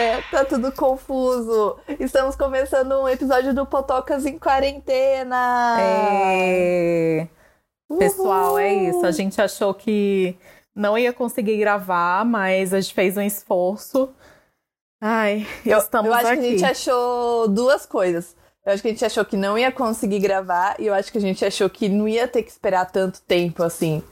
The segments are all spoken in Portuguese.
é, tá tudo confuso. Estamos começando um episódio do Potocas em quarentena. É... Pessoal, é isso. A gente achou que não ia conseguir gravar, mas a gente fez um esforço. Ai, Eu, estamos eu acho aqui. que a gente achou duas coisas. Eu acho que a gente achou que não ia conseguir gravar e eu acho que a gente achou que não ia ter que esperar tanto tempo assim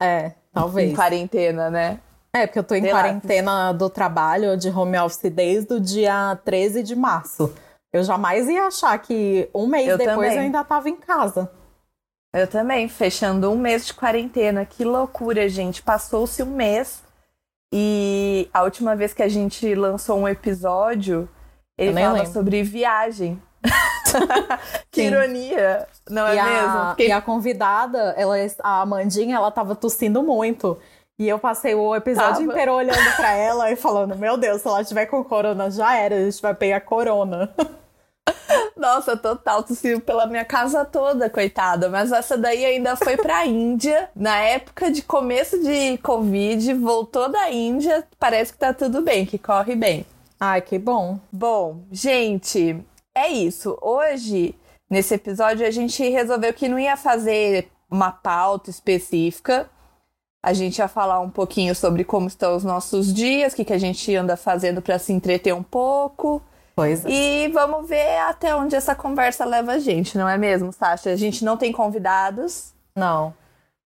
É, talvez. em quarentena, né? É, porque eu tô em Sei lá. quarentena do trabalho, de home office, desde o dia 13 de março. Eu jamais ia achar que um mês Eu depois também. eu ainda tava em casa. Eu também, fechando um mês de quarentena. Que loucura, gente. Passou-se um mês e a última vez que a gente lançou um episódio, ele falava lembro. sobre viagem. que Sim. ironia, não é e, mesmo? a, Fiquei- e a convidada, ela, a Amandinha, ela tava tossindo muito. E eu passei o episódio Tava. inteiro olhando pra ela e falando: Meu Deus, se ela tiver com corona, já era, a gente vai pegar corona. Nossa, total, tossiu pela minha casa toda, coitada. Mas essa daí ainda foi pra Índia. Na época de começo de Covid, voltou da Índia. Parece que tá tudo bem, que corre bem. Ai, que bom. Bom, gente, é isso. Hoje, nesse episódio, a gente resolveu que não ia fazer uma pauta específica. A gente ia falar um pouquinho sobre como estão os nossos dias, o que, que a gente anda fazendo pra se entreter um pouco. Pois é. E vamos ver até onde essa conversa leva a gente, não é mesmo, Sasha? A gente não tem convidados. Não.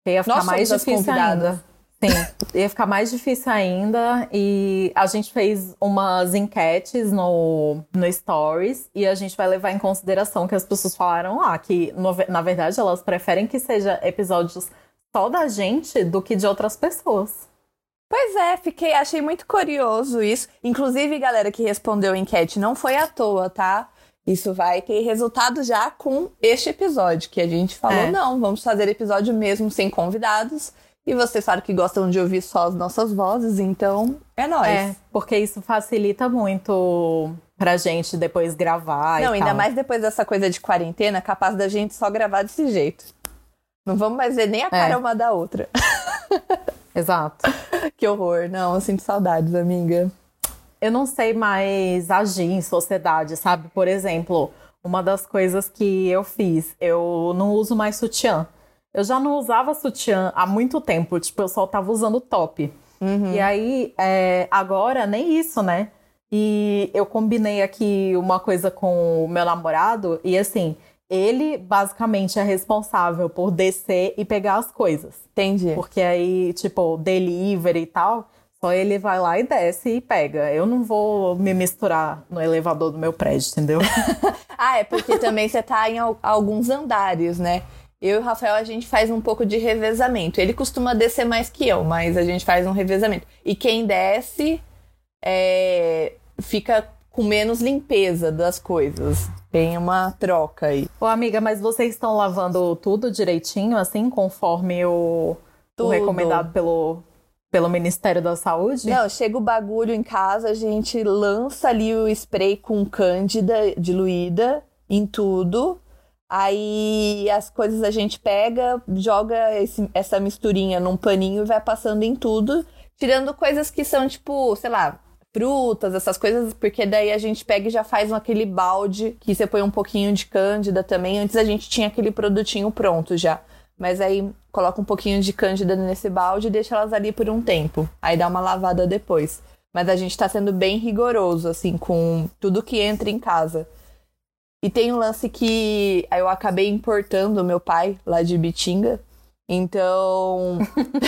Ia ficar Nós mais difícil convidadas. ainda. Sim, ia ficar mais difícil ainda. E a gente fez umas enquetes no, no Stories e a gente vai levar em consideração que as pessoas falaram lá que, no- na verdade, elas preferem que seja episódios só da gente do que de outras pessoas. Pois é, fiquei, achei muito curioso isso. Inclusive, galera que respondeu a enquete, não foi à toa, tá? Isso vai ter resultado já com este episódio, que a gente falou, É. não, vamos fazer episódio mesmo sem convidados. E vocês sabem que gostam de ouvir só as nossas vozes, então é nóis. É, porque isso facilita muito pra gente depois gravar não, e ainda tal. mais depois dessa coisa de quarentena, capaz da gente só gravar desse jeito. Não vamos mais ver nem a cara É. uma da outra. Exato. que horror. Não, eu sinto saudades, amiga. eu não sei mais agir em sociedade, sabe? Por exemplo, uma das coisas que eu fiz, eu não uso mais sutiã. Eu já não usava sutiã há muito tempo, tipo, eu só tava usando top. E aí, é, agora, nem isso, né? E eu combinei aqui uma coisa com o meu namorado, e assim, ele basicamente é responsável por descer e pegar as coisas. Entendi. Porque aí, tipo, delivery e tal, só ele vai lá e desce e pega. Eu não vou me misturar no elevador do meu prédio, entendeu? Ah, é porque também você tá em al- alguns andares, né? Eu e o Rafael, a gente faz um pouco de revezamento. Ele costuma descer mais que eu, mas a gente faz um revezamento. E quem desce é, fica com menos limpeza das coisas. Tem uma troca aí. Ô, amiga, mas vocês estão lavando tudo direitinho, assim, conforme o, o recomendado pelo, pelo Ministério da Saúde? Não, chega o bagulho em casa, a gente lança ali o spray com cândida diluída em tudo. Aí as coisas a gente pega, joga esse- essa misturinha num paninho e vai passando em tudo, tirando coisas que são tipo, sei lá, frutas, essas coisas, porque daí a gente pega e já faz aquele balde que você põe um pouquinho de cândida também. Antes a gente tinha aquele produtinho pronto já. Mas aí coloca um pouquinho de cândida nesse balde e deixa elas ali por um tempo. Aí dá uma lavada depois. Mas a gente tá sendo bem rigoroso, assim, com tudo que entra em casa. E tem um lance que eu acabei importando meu pai lá de Bitinga. Então.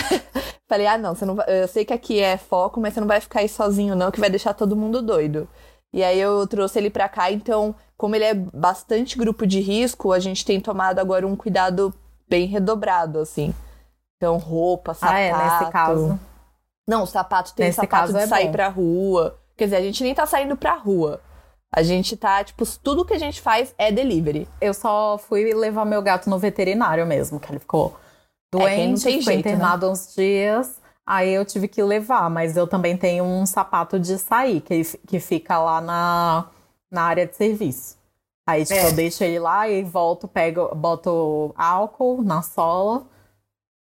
Falei, ah, não, você não vai... eu sei que aqui é foco, mas você não vai ficar aí sozinho, não, que vai deixar todo mundo doido. E aí eu trouxe ele pra cá, então, como ele é bastante grupo de risco, a gente tem tomado agora um cuidado bem redobrado, assim. Então, roupa, sapato. Ah, é, nesse caso. Não, o sapato tem Nesse sapato de é sair bom. pra rua. Quer dizer, a gente nem tá saindo pra rua. A gente tá, tipo, tudo que a gente faz é delivery. Eu só fui levar meu gato no veterinário mesmo, que ele ficou doente, tem ficou jeito, né? internado uns dias. Aí eu tive que levar, mas eu também tenho um sapato de sair, que, que fica lá na, na área de serviço. Aí, tipo, É. eu deixo ele lá e volto, pego, boto álcool na sola.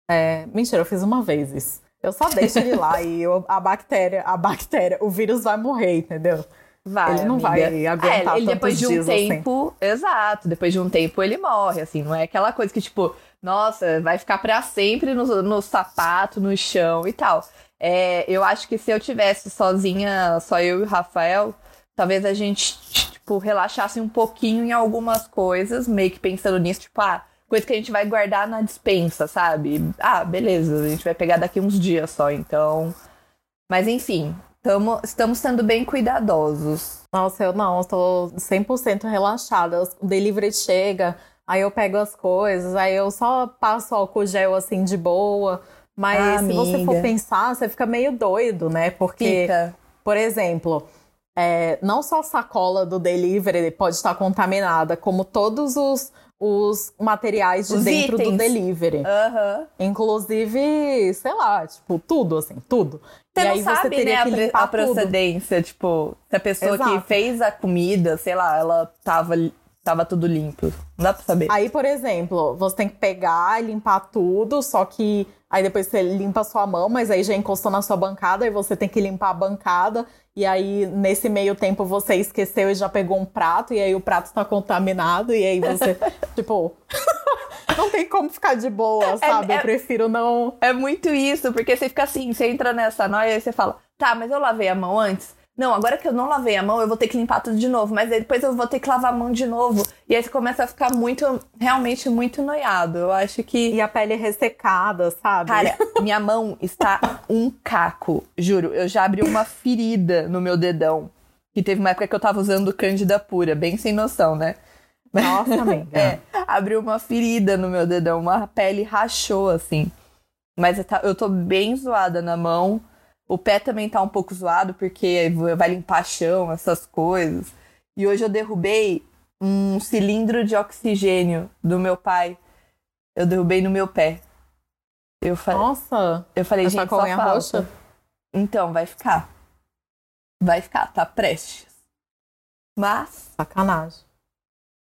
É, mentira, eu fiz uma vez isso. Eu só deixo ele lá e eu, a bactéria, a bactéria, o vírus vai morrer, entendeu? Vai, ele não amiga. vai aguentar é, ele depois de um assim. tempo, exato, depois de um tempo ele morre, assim, não é aquela coisa que tipo, nossa, vai ficar pra sempre no, no sapato, no chão e tal. É, eu acho que se eu tivesse sozinha, só eu e o Rafael, talvez a gente tipo relaxasse um pouquinho em algumas coisas, meio que pensando nisso, tipo, ah, coisa que a gente vai guardar na dispensa, sabe? Ah, beleza, a gente vai pegar daqui uns dias só, então. Mas enfim, tamo, estamos sendo bem cuidadosos. Nossa, eu não, tô 100% relaxada. O delivery chega, aí eu pego as coisas, aí eu só passo álcool gel assim de boa. Mas Ah, se você for pensar, você fica meio doido, né? Porque, Fica. por exemplo, é, não só a sacola do delivery pode estar contaminada, como todos os, os materiais de Os dentro do itens. delivery. Aham. Inclusive, sei lá, tipo, tudo, assim, tudo. Você e não aí você sabe, teria né, que limpar a tudo. procedência, tipo, se a pessoa Exato. que fez a comida, sei lá, ela tava, tava tudo limpo. Não dá pra saber. Aí, por exemplo, você tem que pegar e limpar tudo, só que aí depois você limpa a sua mão, mas aí já encostou na sua bancada e você tem que limpar a bancada. E aí, nesse meio tempo, você esqueceu e já pegou um prato, e aí o prato tá contaminado, e aí você, tipo. não tem como ficar de boa, sabe? é- Eu prefiro não. É muito isso, porque você fica assim, você entra nessa noia e você fala, tá, mas eu lavei a mão antes? Não, agora que eu não lavei a mão, eu vou ter que limpar tudo de novo, mas aí depois eu vou ter que lavar a mão de novo. E aí você começa a ficar muito, realmente muito noiado. Eu acho que. E a pele ressecada, sabe? Cara, minha mão está um caco. Juro, eu já abri uma ferida no meu dedão. Que teve uma época que eu tava usando Cândida pura, bem sem noção, né? Nossa, amiga. É, abriu uma ferida no meu dedão, uma pele rachou, assim. Mas eu eu tô bem zoada na mão. O pé também tá um pouco zoado, porque vai limpar chão, essas coisas. E hoje eu derrubei um cilindro de oxigênio do meu pai. Eu derrubei no meu pé. Eu, fa Nossa, eu falei, essa gente, só falta. roxa? Então, vai ficar. Vai ficar, tá prestes. Mas Sacanagem.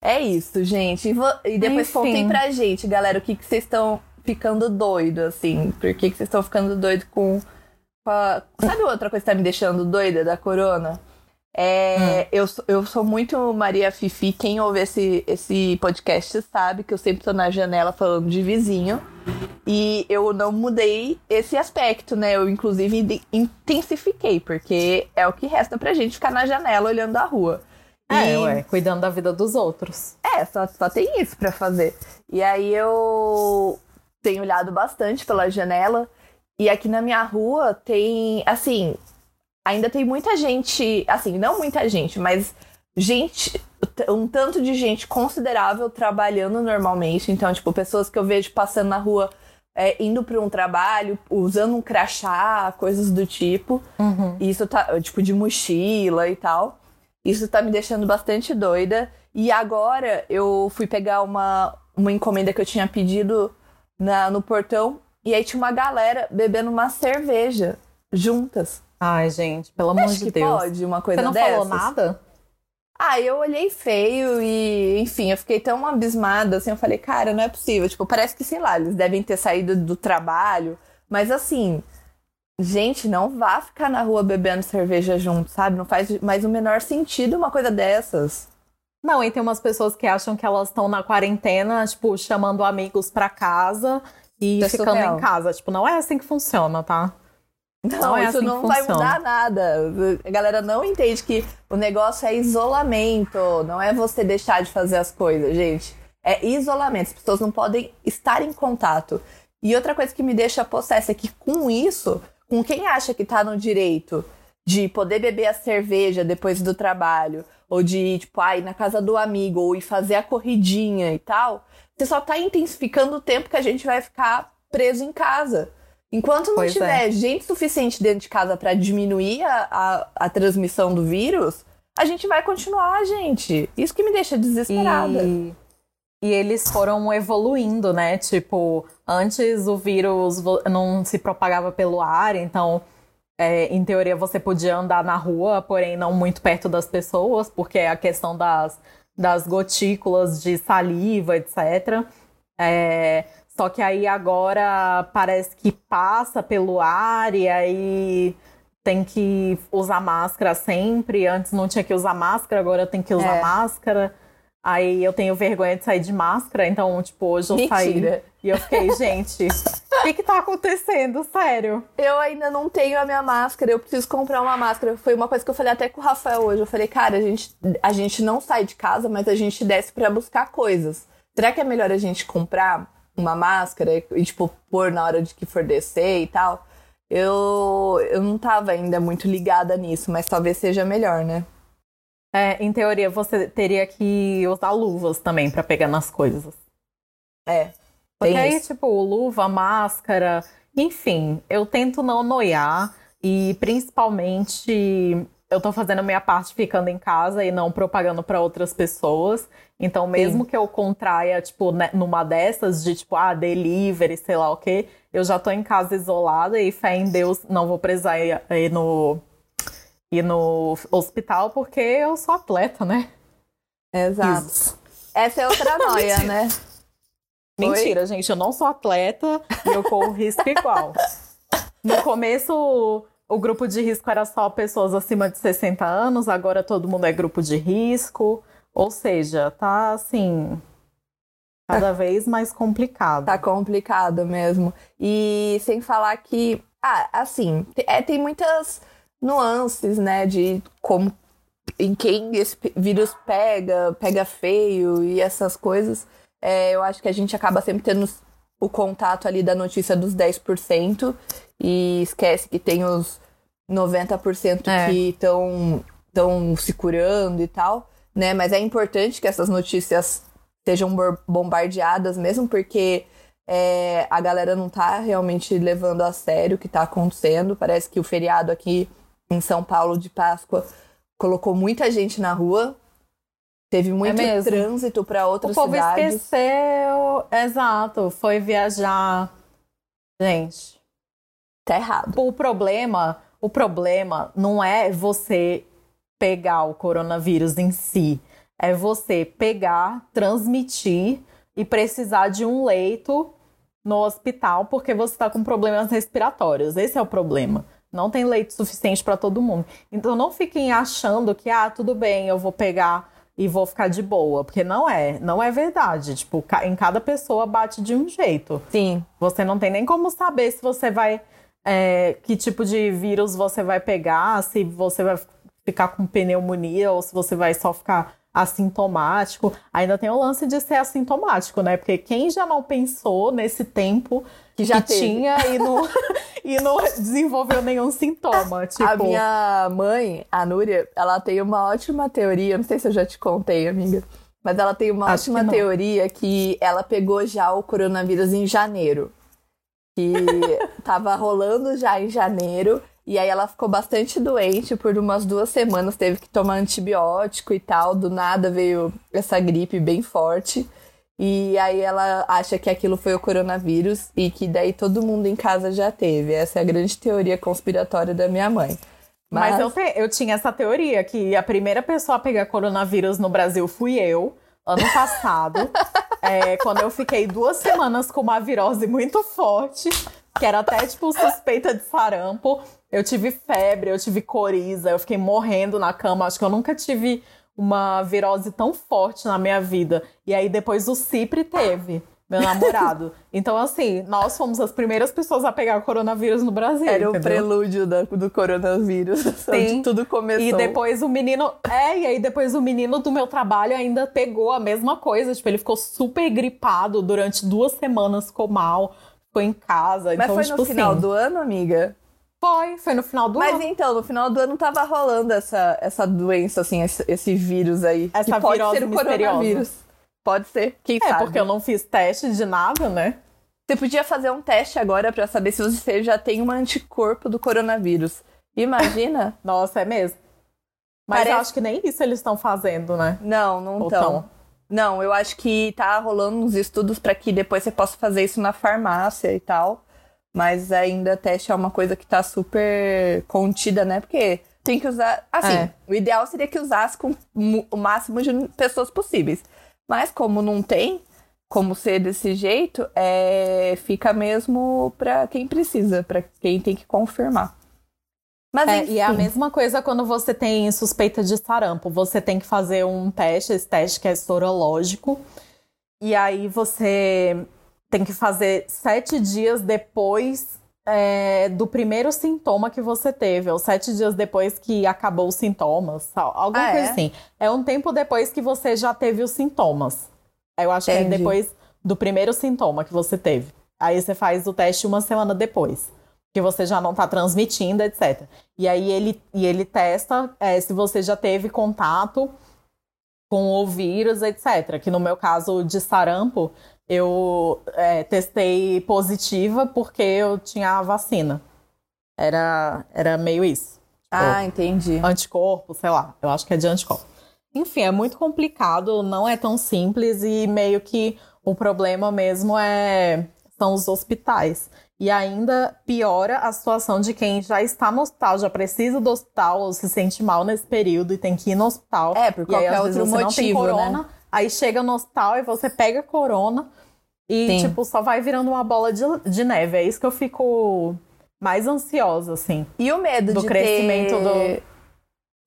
é isso, gente. E, e depois Enfim. contem pra gente, galera, o que que vocês estão ficando doido, assim. Por que que vocês estão ficando doido com. Sabe outra coisa que tá me deixando doida da corona? É, eu, sou- eu sou muito Maria Fifi. Quem ouve esse, esse podcast sabe que eu sempre tô na janela falando de vizinho. E eu não mudei esse aspecto, né? Eu, inclusive, intensifiquei, porque é o que resta pra gente ficar na janela olhando a rua. É, E- ué, cuidando da vida dos outros. é, só, só tem isso pra fazer. E aí eu tenho olhado bastante pela janela. E aqui na minha rua tem, assim, ainda tem muita gente, assim, não muita gente, mas gente, um tanto de gente considerável trabalhando normalmente. Então, tipo, pessoas que eu vejo passando na rua é, indo para um trabalho, usando um crachá, coisas do tipo. Uhum. Isso tá, tipo, de mochila e tal. Isso tá me deixando bastante doida. E agora eu fui pegar uma, uma encomenda que eu tinha pedido na, no portão. E aí tinha uma galera bebendo uma cerveja juntas. Ai, gente, pelo amor de Deus. pode uma Você coisa não dessas? falou nada? Ah, eu olhei feio e, enfim, eu fiquei tão abismada, assim, eu falei, cara, não é possível. Tipo, parece que, sei lá, eles devem ter saído do trabalho, mas assim, gente, não vá ficar na rua bebendo cerveja junto, sabe? Não faz mais o menor sentido uma coisa dessas. Não, e tem umas pessoas que acham que elas estão na quarentena, tipo, chamando amigos pra casa e Isso é ficando surreal. em casa. Tipo, não é assim que funciona, tá? Não, Não é isso assim não vai mudar nada. A galera não entende que o negócio é isolamento, não é você deixar de fazer as coisas, gente. É isolamento. As pessoas não podem estar em contato. E outra coisa que me deixa possessa é que com isso, com quem acha que tá no direito de poder beber a cerveja depois do trabalho, ou de, tipo, ah, ir na casa do amigo, ou ir fazer a corridinha e tal, você só tá intensificando o tempo que a gente vai ficar preso em casa. Enquanto não Pois é. tiver gente suficiente dentro de casa pra diminuir a, a, a transmissão do vírus, a gente vai continuar, gente. Isso que me deixa desesperada. E, e eles foram evoluindo, né? Tipo, antes o vírus não se propagava pelo ar, então, é, em teoria, você podia andar na rua, porém não muito perto das pessoas, porque é a questão das, das gotículas de saliva, etc. É, Só que aí agora parece que passa pelo ar e aí tem que usar máscara sempre. Antes não tinha que usar máscara, agora tem que usar É. máscara. Aí eu tenho vergonha de sair de máscara, então, tipo, hoje eu saí e eu fiquei, gente, o que que tá acontecendo? Sério? Eu ainda não tenho a minha máscara, eu preciso comprar uma máscara. Foi uma coisa que eu falei até com o Rafael hoje. Eu falei, cara, a gente, a gente não sai de casa, mas a gente desce pra buscar coisas. Será que é melhor a gente comprar uma máscara e, e, tipo, pôr na hora de que for descer e tal? Eu, eu não tava ainda muito ligada nisso, mas talvez seja melhor, né? É, em teoria, você teria que usar luvas também pra pegar nas coisas. É. Porque aí, isso. tipo, luva, máscara, enfim, eu tento não noiar e principalmente eu tô fazendo a minha parte ficando em casa e não propagando pra outras pessoas. Então, mesmo que eu contraia, tipo, né, numa dessas de tipo, ah, delivery, sei lá o quê, eu já tô em casa isolada e fé em Deus, não vou precisar ir no ir no hospital porque eu sou atleta, né? Exato. Isso. Essa é outra noia, né? Mentira, gente, eu não sou atleta e eu corro risco igual. No começo, o grupo de risco era só pessoas acima de 60 anos, agora todo mundo é grupo de risco. Ou seja, tá assim. Cada vez mais complicado. Tá complicado mesmo. E sem falar que, ah, assim, é, tem muitas nuances, né, de como, em quem esse vírus pega, pega feio e essas coisas. É, eu acho que a gente acaba sempre tendo o contato ali da notícia dos 10% e esquece que tem os 90% É. que estão estão se curando e tal, né? Mas é importante que essas notícias sejam bombardeadas mesmo, porque é, a galera não tá realmente levando a sério o que tá acontecendo. Parece que o feriado aqui em São Paulo de Páscoa colocou muita gente na rua. Teve muito É trânsito para O outras povo cidades. esqueceu. Exato, foi viajar. Gente, Tá errado. o problema, o problema não é você pegar o coronavírus em si, é você pegar, transmitir e precisar de um leito no hospital porque você está com problemas respiratórios. Esse é o problema. Não tem leito suficiente para todo mundo. Então não fiquem achando que ah, tudo bem, eu vou pegar e vou ficar de boa, porque não é, não é verdade. Tipo, em cada pessoa bate de um jeito. Sim, Você não tem nem como saber se você vai. é, que tipo de vírus você vai pegar, se você vai ficar com pneumonia ou se você vai só ficar assintomático. Ainda tem o lance de ser assintomático, né? Porque quem já não pensou nesse tempo que já que tinha e não, e não desenvolveu nenhum sintoma? Tipo, A minha mãe, a Núria, ela tem uma ótima teoria. Não sei se eu já te contei, amiga. Mas ela tem uma Acho que ótima não. teoria que ela pegou já o coronavírus em janeiro. Que tava rolando já em janeiro. E aí ela ficou bastante doente por umas duas semanas. Teve que tomar antibiótico e tal. Do nada veio essa gripe bem forte. E aí ela acha que aquilo foi o coronavírus e que daí todo mundo em casa já teve. Essa é a grande teoria conspiratória da minha mãe. Mas, eu, te- eu tinha essa teoria que a primeira pessoa a pegar coronavírus no Brasil fui eu, ano passado, é, quando eu fiquei duas semanas com uma virose muito forte, que era até tipo suspeita de sarampo. Eu tive febre, eu tive coriza, eu fiquei morrendo na cama. Acho que eu nunca tive uma virose tão forte na minha vida. E aí depois o Cipri teve. Meu namorado. Então, assim, nós fomos as primeiras pessoas a pegar coronavírus no Brasil. Era o entendeu? prelúdio da- do coronavírus, Sim. tudo começou. E depois o menino. É, e aí depois o menino do meu trabalho ainda pegou a mesma coisa. Tipo, ele ficou super gripado durante duas semanas, ficou mal, ficou em casa. Mas então, foi tipo no final assim, do ano, amiga? Foi, foi no final do Mas ano. então, no final do ano tava rolando essa, essa doença, assim, esse, esse vírus aí. Essa pode virose ser o coronavírus. Pode ser, quem É, sabe? porque eu não fiz teste de nada, né? Você podia fazer um teste agora pra saber se você já tem um anticorpo do coronavírus. Imagina? Nossa, é mesmo. Mas Parece- eu acho que nem isso eles estão fazendo, né? não, não Ou tão. tão? Não, eu acho que tá rolando uns estudos pra que depois você possa fazer isso na farmácia e tal. Mas ainda teste é uma coisa que tá super contida, né? Porque tem que usar. Assim, É. o ideal seria que usasse com o máximo de pessoas possíveis. Mas como não tem como ser desse jeito, é, fica mesmo para quem precisa, para quem tem que confirmar. Mas, é, e é a mesma coisa quando você tem suspeita de sarampo. Você tem que fazer um teste, esse teste que é sorológico. E aí você tem que fazer sete dias depois é, do primeiro sintoma que você teve, ou sete dias depois que acabou os sintomas, alguma ah, coisa é? assim. É um tempo depois que você já teve os sintomas. Eu acho Entendi. que é depois do primeiro sintoma que você teve. Aí você faz o teste uma semana depois. Que você já não está transmitindo, etc. E aí ele, e ele testa é, se você já teve contato com o vírus, etc. Que no meu caso de sarampo, eu é, testei positiva porque eu tinha a vacina. Era, era meio isso. Tipo, ah, entendi. Anticorpo, sei lá. Eu acho que é de anticorpo. Enfim, é muito complicado, não é tão simples e meio que o problema mesmo é são os hospitais. E ainda piora a situação de quem já está no hospital, já precisa do hospital ou se sente mal nesse período e tem que ir no hospital. É, por qualquer aí, outro motivo, não tem corona, né? Aí chega no hospital e você pega corona e, Sim. tipo, só vai virando uma bola de, de neve. É isso que eu fico mais ansiosa, assim. E o medo do de crescimento ter... do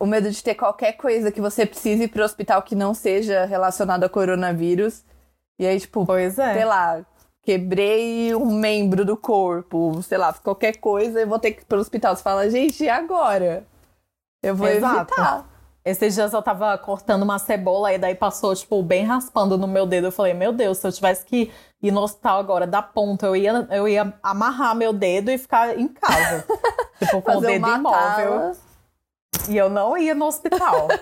o medo de ter qualquer coisa que você precise ir pro hospital que não seja relacionado a coronavírus. E aí, tipo, pois é. sei lá, quebrei um membro do corpo, sei lá, qualquer coisa, eu vou ter que ir pro hospital. Você fala, gente, e agora? Eu vou Exato. evitar. Esses dias eu tava cortando uma cebola e daí passou, tipo, bem raspando no meu dedo. Eu falei, meu Deus, se eu tivesse que ir no hospital agora da ponta, eu ia, eu ia amarrar meu dedo e ficar em casa. tipo, com Fazer o dedo imóvel. E eu não ia no hospital.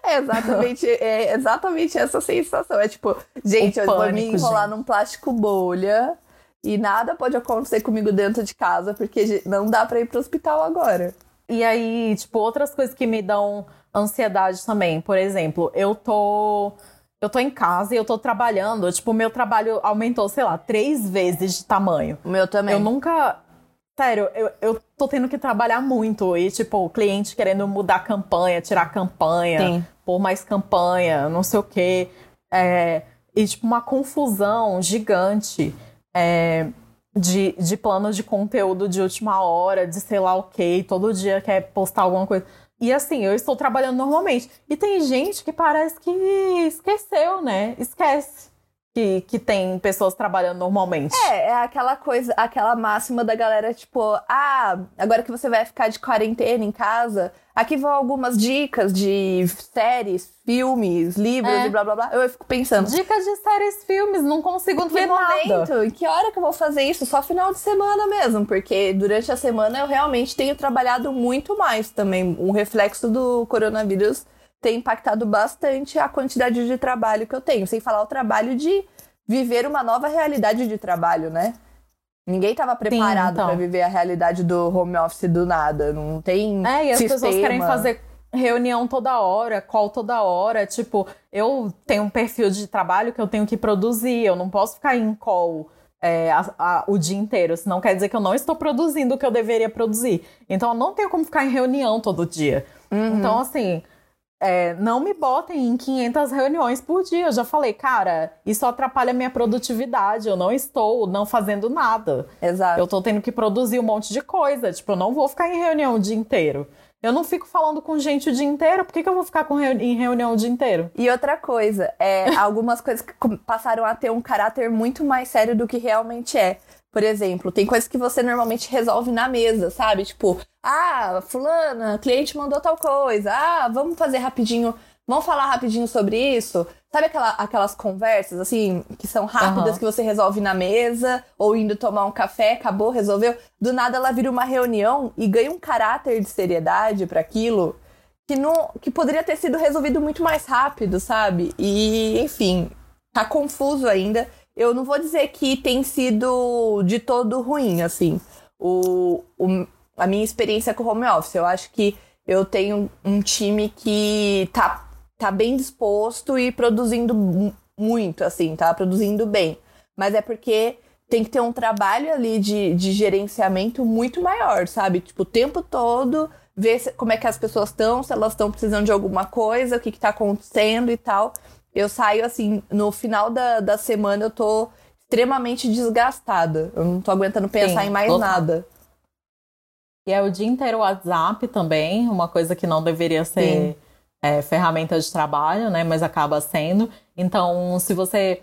É exatamente, é exatamente essa sensação. É tipo, gente, o eu pânico, vou me enrolar gente. num plástico bolha e nada pode acontecer comigo dentro de casa, porque não dá pra ir pro hospital agora. E aí, tipo, outras coisas que me dão ansiedade também. Por exemplo, eu tô. Eu tô em casa e eu tô trabalhando. Tipo, o meu trabalho aumentou, sei lá, três vezes de tamanho. O meu também. Eu nunca. Sério, eu, eu tô tendo que trabalhar muito. E, tipo, o cliente querendo mudar a campanha, tirar a campanha, Sim. pôr mais campanha, não sei o quê. É, e, tipo, uma confusão gigante é, de, de plano de conteúdo de última hora, de sei lá o quê, todo dia quer postar alguma coisa. E assim, eu estou trabalhando normalmente. E tem gente que parece que esqueceu, né? Esquece que, que tem pessoas trabalhando normalmente. É, é aquela coisa, aquela máxima da galera, tipo, ah, agora que você vai ficar de quarentena em casa, aqui vão algumas dicas de séries, filmes, livros é. e blá blá blá. Eu fico pensando. Dicas de séries, filmes, não consigo ver nada. Momento? Em que hora que eu vou fazer isso? Só final de semana mesmo, porque durante a semana eu realmente tenho trabalhado muito mais também. Um reflexo do coronavírus tem impactado bastante a quantidade de trabalho que eu tenho, sem falar o trabalho de viver uma nova realidade de trabalho, né? Ninguém estava preparado então. para viver a realidade do home office do nada, não tem É, e as sistema. pessoas querem fazer reunião toda hora, call toda hora, tipo, eu tenho um perfil de trabalho que eu tenho que produzir, eu não posso ficar em call é, a, a, o dia inteiro, senão quer dizer que eu não estou produzindo o que eu deveria produzir. Então eu não tenho como ficar em reunião todo dia. Uhum. Então, assim, é, não me botem em 500 reuniões por dia. Eu já falei, cara, isso atrapalha a minha produtividade. Eu não estou não fazendo nada. Exato. Eu estou tendo que produzir um monte de coisa. Tipo, eu não vou ficar em reunião o dia inteiro. Eu não fico falando com gente o dia inteiro. Por que, que eu vou ficar reuni em reunião o dia inteiro? E outra coisa, é algumas coisas que passaram a ter um caráter muito mais sério do que realmente é. Por exemplo, tem coisas que você normalmente resolve na mesa, sabe? Tipo, ah, fulana, cliente mandou tal coisa. Ah, vamos fazer rapidinho, vamos falar rapidinho sobre isso. Sabe aquela, aquelas conversas, assim, que são rápidas, uhum. que você resolve na mesa, ou indo tomar um café, acabou, resolveu. Do nada ela vira uma reunião e ganha um caráter de seriedade para aquilo que, não, que poderia ter sido resolvido muito mais rápido, sabe? E, enfim, tá confuso ainda eu não vou dizer que tem sido de todo ruim, assim. O, o, a minha experiência com o home office, eu acho que eu tenho um time que tá, tá bem disposto e produzindo muito, assim, tá produzindo bem. Mas é porque tem que ter um trabalho ali de, de gerenciamento muito maior, sabe? Tipo, o tempo todo, ver se, como é que as pessoas estão, se elas estão precisando de alguma coisa, o que, que tá acontecendo e tal eu saio assim, no final da, da semana eu tô extremamente desgastada. Eu não tô aguentando pensar Sim, em mais total. nada. E é o dia inteiro WhatsApp também, uma coisa que não deveria ser é, ferramenta de trabalho, né? Mas acaba sendo. Então, se você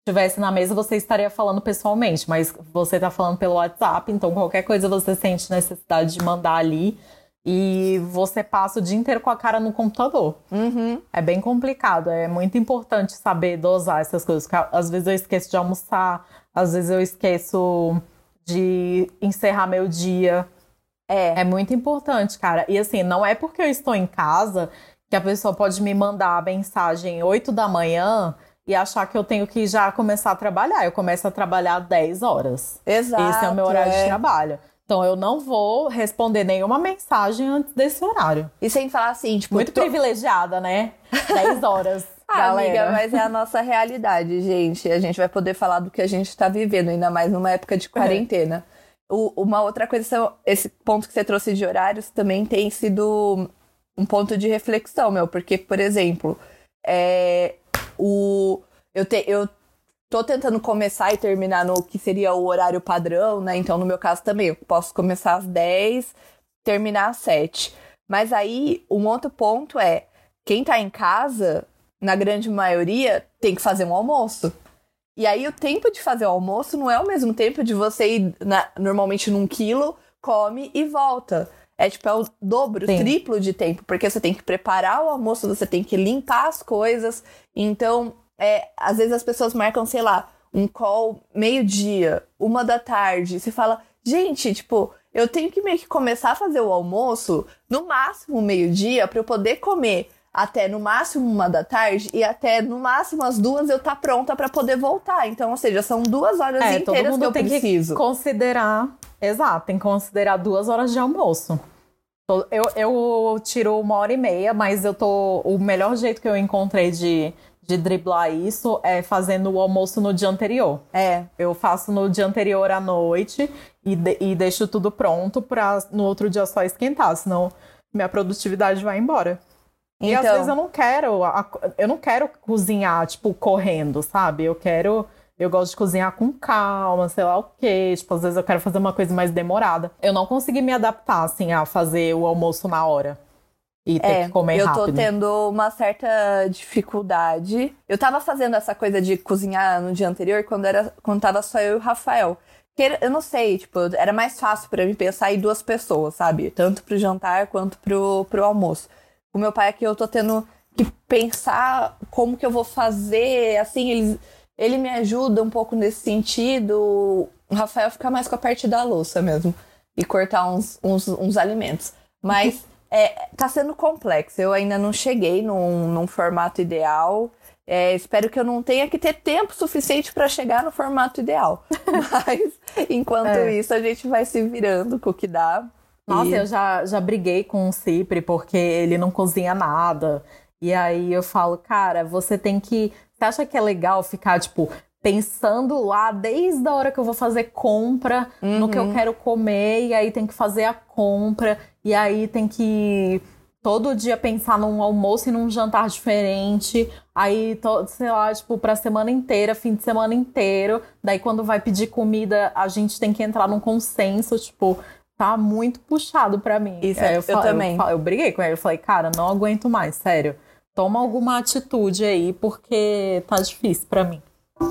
estivesse na mesa, você estaria falando pessoalmente, mas você está falando pelo WhatsApp, então qualquer coisa você sente necessidade de mandar ali e você passa o dia inteiro com a cara no computador. Uhum. É bem complicado, é muito importante saber dosar essas coisas. Às vezes eu esqueço de almoçar, às vezes eu esqueço de encerrar meu dia. É. É muito importante, cara. E assim, não é porque eu estou em casa que a pessoa pode me mandar a mensagem 8 da manhã e achar que eu tenho que já começar a trabalhar. Eu começo a trabalhar 10 horas. Exato. Esse é o meu horário é. de trabalho. Então eu não vou responder nenhuma mensagem antes desse horário. E sem falar assim, tipo. Muito tô... privilegiada, né? 10 horas. ah, galera. amiga, mas é a nossa realidade, gente. A gente vai poder falar do que a gente tá vivendo, ainda mais numa época de quarentena. O, uma outra coisa, esse ponto que você trouxe de horários também tem sido um ponto de reflexão, meu. Porque, por exemplo, é, o, eu, te, eu tô tentando começar e terminar no que seria o horário padrão, né? Então, no meu caso também, eu posso começar às 10, terminar às 7. Mas aí, um outro ponto é, quem tá em casa, na grande maioria, tem que fazer um almoço. E aí, o tempo de fazer o almoço não é o mesmo tempo de você ir na, normalmente num quilo, come e volta. É tipo, é o dobro, Sim. triplo de tempo, porque você tem que preparar o almoço, você tem que limpar as coisas. Então, é, às vezes as pessoas marcam, sei lá, um call meio-dia, uma da tarde. Você fala, gente, tipo, eu tenho que meio que começar a fazer o almoço no máximo meio-dia para eu poder comer até no máximo uma da tarde e até no máximo as duas eu tá pronta para poder voltar. Então, ou seja, são duas horas é, inteiras todo mundo que eu tem preciso. Que considerar, exato, tem que considerar duas horas de almoço. Eu, eu tiro uma hora e meia, mas eu tô. O melhor jeito que eu encontrei de de driblar isso é fazendo o almoço no dia anterior. É. Eu faço no dia anterior à noite e, de, e deixo tudo pronto para no outro dia só esquentar, senão minha produtividade vai embora. Então... E às então. vezes eu não quero, eu não quero cozinhar, tipo, correndo, sabe? Eu quero. Eu gosto de cozinhar com calma, sei lá o quê. Tipo, às vezes eu quero fazer uma coisa mais demorada. Eu não consegui me adaptar, assim, a fazer o almoço na hora e ter é, que comer eu rápido. Eu tô tendo uma certa dificuldade. Eu tava fazendo essa coisa de cozinhar no dia anterior quando era quando tava só eu e o Rafael. Que eu não sei, tipo, era mais fácil para mim pensar em duas pessoas, sabe? Tanto pro jantar quanto pro, pro almoço. O meu pai aqui eu tô tendo que pensar como que eu vou fazer, assim, ele, ele me ajuda um pouco nesse sentido. O Rafael fica mais com a parte da louça mesmo. E cortar uns, uns, uns alimentos. Mas É, tá sendo complexo. Eu ainda não cheguei num, num formato ideal. É, espero que eu não tenha que ter tempo suficiente para chegar no formato ideal. Mas, enquanto é. isso, a gente vai se virando com o que dá. Nossa, e... eu já, já briguei com o Cipri porque ele não cozinha nada. E aí eu falo, cara, você tem que. Você acha que é legal ficar, tipo, pensando lá desde a hora que eu vou fazer compra uhum. no que eu uhum. quero comer, e aí tem que fazer a compra, e aí tem que todo dia pensar num almoço e num jantar diferente. Aí, sei lá, tipo, pra semana inteira, fim de semana inteiro. Daí, quando vai pedir comida, a gente tem que entrar num consenso, tipo, tá muito puxado pra mim. Isso, é, eu, eu também. Eu, eu, briguei com ele, eu falei, cara, não aguento mais, sério. Toma alguma atitude aí, porque tá difícil pra mim.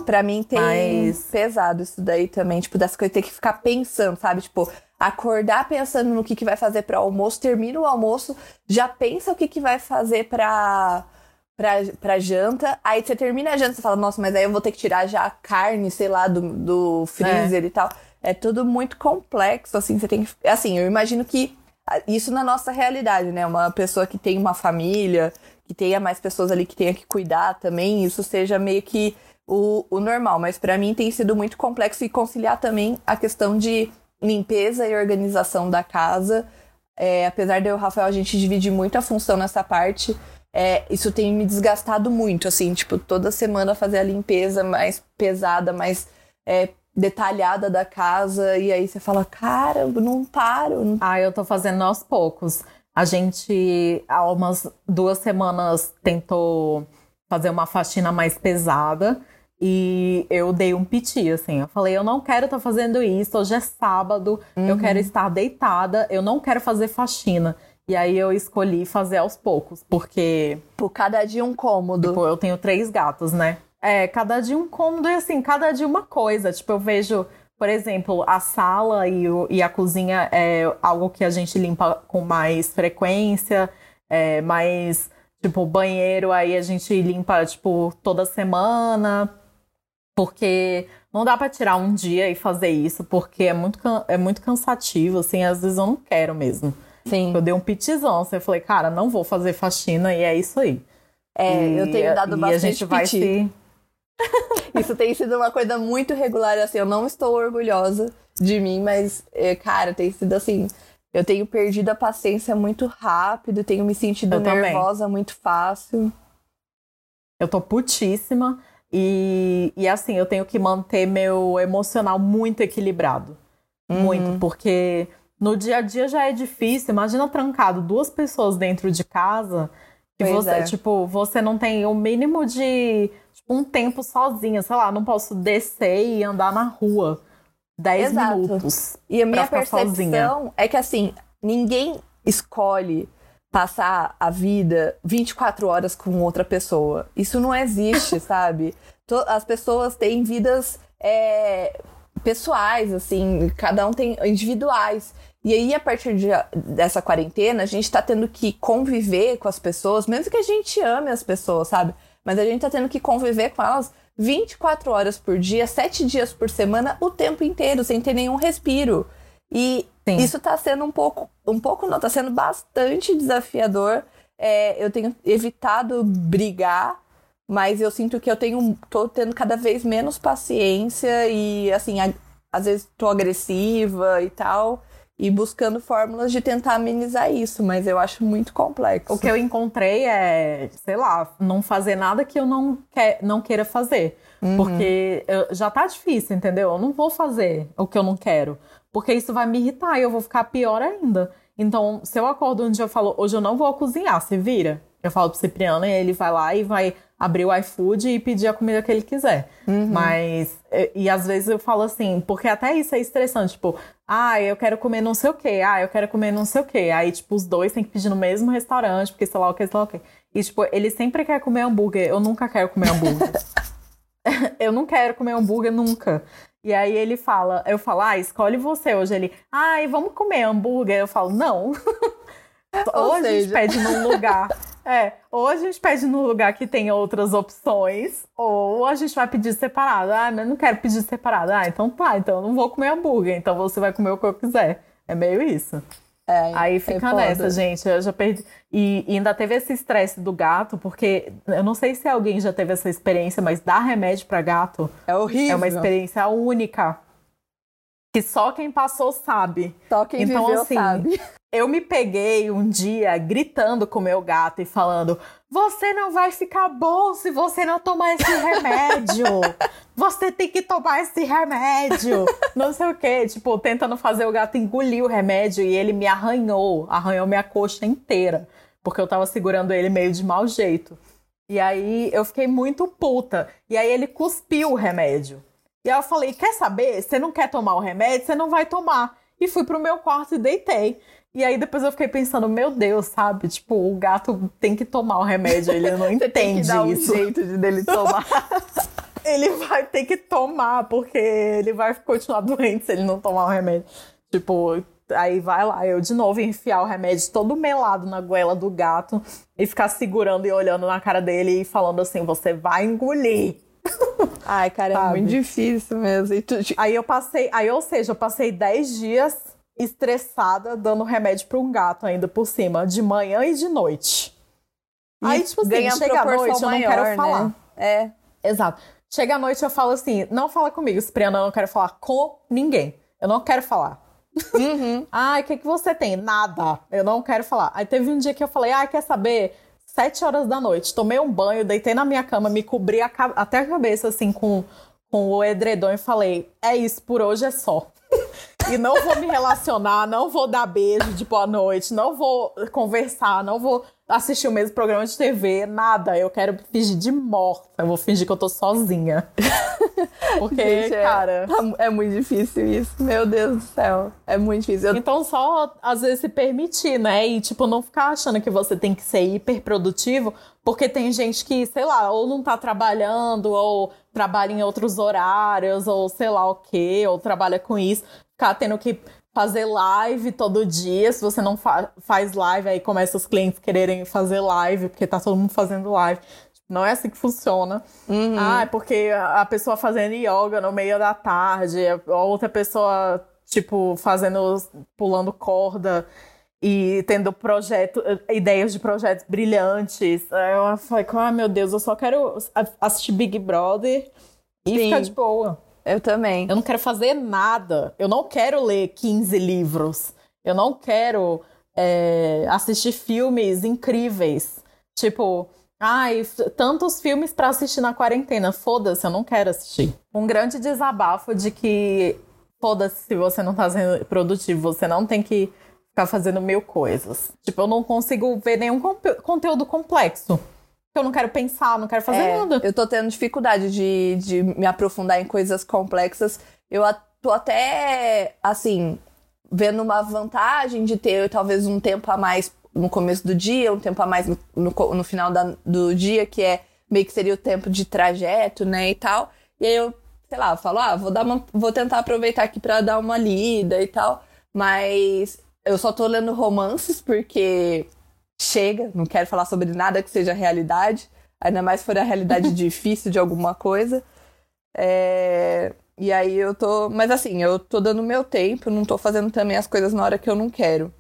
Pra mim tem Mas... pesado isso daí também, tipo, das coisas ter que ficar pensando, sabe? Tipo, acordar pensando no que, que vai fazer para almoço, termina o almoço, já pensa o que, que vai fazer pra, pra, pra janta, aí você termina a janta, você fala, nossa, mas aí eu vou ter que tirar já a carne, sei lá, do, do freezer é. e tal. É tudo muito complexo, assim, você tem que. Assim, eu imagino que isso na nossa realidade, né? Uma pessoa que tem uma família, que tenha mais pessoas ali que tenha que cuidar também, isso seja meio que o, o normal, mas para mim tem sido muito complexo e conciliar também a questão de limpeza e organização da casa. É, apesar de eu Rafael a gente dividir muito a função nessa parte, é, isso tem me desgastado muito, assim, tipo, toda semana fazer a limpeza mais pesada, mais é, detalhada da casa, e aí você fala, cara, não paro. Ah, eu tô fazendo aos poucos. A gente, há umas duas semanas, tentou fazer uma faxina mais pesada. E eu dei um piti, assim. Eu falei, eu não quero estar tá fazendo isso, hoje é sábado, uhum. eu quero estar deitada, eu não quero fazer faxina. E aí eu escolhi fazer aos poucos, porque. Por cada dia um cômodo. Tipo, eu tenho três gatos, né? É, cada dia um cômodo e assim, cada dia uma coisa. Tipo, eu vejo, por exemplo, a sala e, o, e a cozinha é algo que a gente limpa com mais frequência, é, mais. Tipo, banheiro aí a gente limpa, tipo, toda semana porque não dá para tirar um dia e fazer isso, porque é muito, é muito cansativo, assim, às vezes eu não quero mesmo. Sim. Eu dei um pitizão, assim, eu falei, cara, não vou fazer faxina e é isso aí. É, e, eu tenho dado bastante e a gente vai piti. se... Isso tem sido uma coisa muito regular, assim, eu não estou orgulhosa de mim, mas, é, cara, tem sido assim, eu tenho perdido a paciência muito rápido, tenho me sentido eu nervosa também. muito fácil. Eu tô putíssima. E, e assim, eu tenho que manter meu emocional muito equilibrado. Uhum. Muito, porque no dia a dia já é difícil. Imagina trancado duas pessoas dentro de casa. E você, é. tipo, você não tem o mínimo de tipo, um tempo sozinha. Sei lá, não posso descer e andar na rua 10 Exato. minutos. E a minha percepção sozinha. é que assim, ninguém escolhe passar a vida 24 horas com outra pessoa. Isso não existe, sabe? As pessoas têm vidas é, pessoais, assim, cada um tem individuais. E aí, a partir de, dessa quarentena, a gente tá tendo que conviver com as pessoas, mesmo que a gente ame as pessoas, sabe? Mas a gente tá tendo que conviver com elas 24 horas por dia, 7 dias por semana, o tempo inteiro, sem ter nenhum respiro. E Sim. isso tá sendo um pouco, um pouco não, tá sendo bastante desafiador. É, eu tenho evitado brigar, mas eu sinto que eu tenho, tô tendo cada vez menos paciência e, assim, a, às vezes tô agressiva e tal e buscando fórmulas de tentar amenizar isso, mas eu acho muito complexo. O que eu encontrei é, sei lá, não fazer nada que eu não, quer, não queira fazer. Uhum. Porque eu, já tá difícil, entendeu? Eu não vou fazer o que eu não quero. Porque isso vai me irritar e eu vou ficar pior ainda. Então, se eu acordo um dia e falo, hoje eu não vou cozinhar, você vira. Eu falo pro Cipriano e ele vai lá e vai abrir o iFood e pedir a comida que ele quiser. Uhum. Mas, e, e, às vezes eu falo assim, porque até isso é estressante, tipo, ah, eu quero comer não sei o quê, ah, eu quero comer não sei o quê. Aí, tipo, os dois têm que pedir no mesmo restaurante, porque sei lá o que, sei lá o que. E, tipo, ele sempre quer comer hambúrguer, eu nunca quero comer hambúrguer. eu não quero comer hambúrguer nunca. E aí ele fala, eu falo, ah, escolhe você hoje. Ele, ai, vamos comer hambúrguer. Eu falo, não. ou a gente pede num lugar. É, ou a gente pede num lugar que tem outras opções, ou a gente vai pedir separado. Ah, mas não quero pedir separado. Ah, então tá, então eu não vou comer hambúrguer, então você vai comer o que eu quiser. É meio isso. É, Aí é fica nessa, gente. Eu já perdi. E, e ainda teve esse estresse do gato, porque eu não sei se alguém já teve essa experiência, mas dar remédio para gato é horrível. É uma experiência única. Que só quem passou sabe. Só quem então, viveu assim, sabe. Eu me peguei um dia gritando com meu gato e falando: Você não vai ficar bom se você não tomar esse remédio. Você tem que tomar esse remédio. Não sei o quê. Tipo, tentando fazer o gato engolir o remédio e ele me arranhou arranhou minha coxa inteira. Porque eu tava segurando ele meio de mau jeito. E aí eu fiquei muito puta. E aí ele cuspiu o remédio. E aí eu falei: Quer saber? Você não quer tomar o remédio? Você não vai tomar. E fui pro meu quarto e deitei. E aí depois eu fiquei pensando, meu Deus, sabe? Tipo, o gato tem que tomar o remédio, ele não entende tem que dar isso. um jeito de dele tomar. ele vai ter que tomar, porque ele vai continuar doente se ele não tomar o remédio. Tipo, aí vai lá, eu de novo enfiar o remédio todo melado na goela do gato e ficar segurando e olhando na cara dele e falando assim: você vai engolir. Ai, cara, é muito difícil mesmo. Aí eu passei, aí, ou seja, eu passei 10 dias estressada dando remédio para um gato ainda por cima, de manhã e de noite. E Aí, tipo assim, chega a noite, maior, eu não quero né? falar. É. Exato. Chega a noite, eu falo assim: não fala comigo, Cipriana, eu não quero falar com ninguém. Eu não quero falar. Uhum. Ai, o que, que você tem? Nada. Eu não quero falar. Aí teve um dia que eu falei: ah, quer saber? Sete horas da noite, tomei um banho, deitei na minha cama, me cobri a até a cabeça assim com, com o edredom e falei: é isso, por hoje é só e não vou me relacionar, não vou dar beijo de boa noite, não vou conversar, não vou assistir o mesmo programa de TV, nada. Eu quero fingir de morta. Eu vou fingir que eu tô sozinha. Porque, Gente, é, cara. É, é, muito difícil isso. Meu Deus do céu. É muito difícil. Eu... Então, só às vezes se permitir, né? E, tipo, não ficar achando que você tem que ser hiper produtivo, porque tem gente que, sei lá, ou não tá trabalhando, ou trabalha em outros horários, ou sei lá o quê, ou trabalha com isso, ficar tendo que fazer live todo dia. Se você não fa faz live, aí começa os clientes quererem fazer live, porque tá todo mundo fazendo live. Não é assim que funciona. Uhum. Ah, é porque a pessoa fazendo yoga no meio da tarde, a outra pessoa, tipo, fazendo, pulando corda e tendo projeto, ideias de projetos brilhantes. Eu falei, ah, meu Deus, eu só quero assistir Big Brother e Sim. ficar de boa. Eu também. Eu não quero fazer nada. Eu não quero ler 15 livros. Eu não quero é, assistir filmes incríveis. Tipo, ai, tantos filmes para assistir na quarentena. Foda-se, eu não quero assistir. Um grande desabafo de que, foda-se se você não tá sendo produtivo, você não tem que ficar fazendo mil coisas. Tipo, eu não consigo ver nenhum conteúdo complexo eu não quero pensar, não quero fazer é, nada. Eu tô tendo dificuldade de, de me aprofundar em coisas complexas. Eu tô até, assim, vendo uma vantagem de ter talvez um tempo a mais no começo do dia, um tempo a mais no, no, no final da, do dia, que é meio que seria o tempo de trajeto, né, e tal. E aí eu, sei lá, falo, ah, vou, dar uma, vou tentar aproveitar aqui para dar uma lida e tal. Mas eu só tô lendo romances porque chega, não quero falar sobre nada que seja realidade, ainda mais se for a realidade difícil de alguma coisa. É... E aí eu tô. Mas assim, eu tô dando meu tempo, não tô fazendo também as coisas na hora que eu não quero.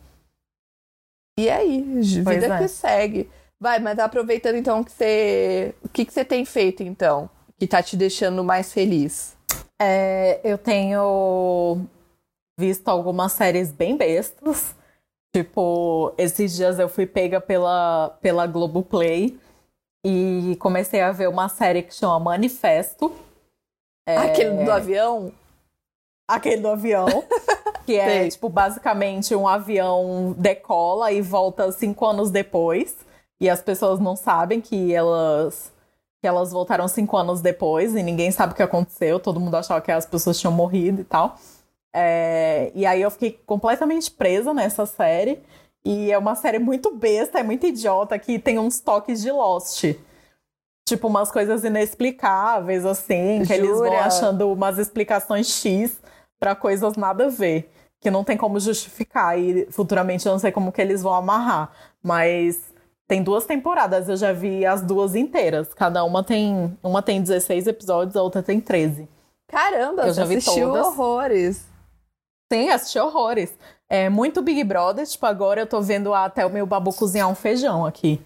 E é aí, vida é. que segue. Vai, mas aproveitando então que você. O que, que você tem feito então? Que tá te deixando mais feliz? É, eu tenho visto algumas séries bem bestas. Tipo, esses dias eu fui pega pela, pela Globoplay e comecei a ver uma série que chama Manifesto. É... Aquele do avião? Aquele do avião. que é, Sim. tipo, basicamente um avião decola e volta cinco anos depois. E as pessoas não sabem que elas que elas voltaram cinco anos depois e ninguém sabe o que aconteceu. Todo mundo achava que as pessoas tinham morrido e tal. É, e aí eu fiquei completamente presa nessa série. E é uma série muito besta, é muito idiota, que tem uns toques de Lost. Tipo, umas coisas inexplicáveis, assim, que Jura? eles vão achando umas explicações X para coisas nada a ver. Que não tem como justificar. E futuramente eu não sei como que eles vão amarrar. Mas tem duas temporadas, eu já vi as duas inteiras. Cada uma tem. Uma tem 16 episódios, a outra tem 13. Caramba, eu já vi assistiu todas. horrores. Sim, assisti horrores. É muito Big Brother, tipo, agora eu tô vendo até o meu babu cozinhar um feijão aqui.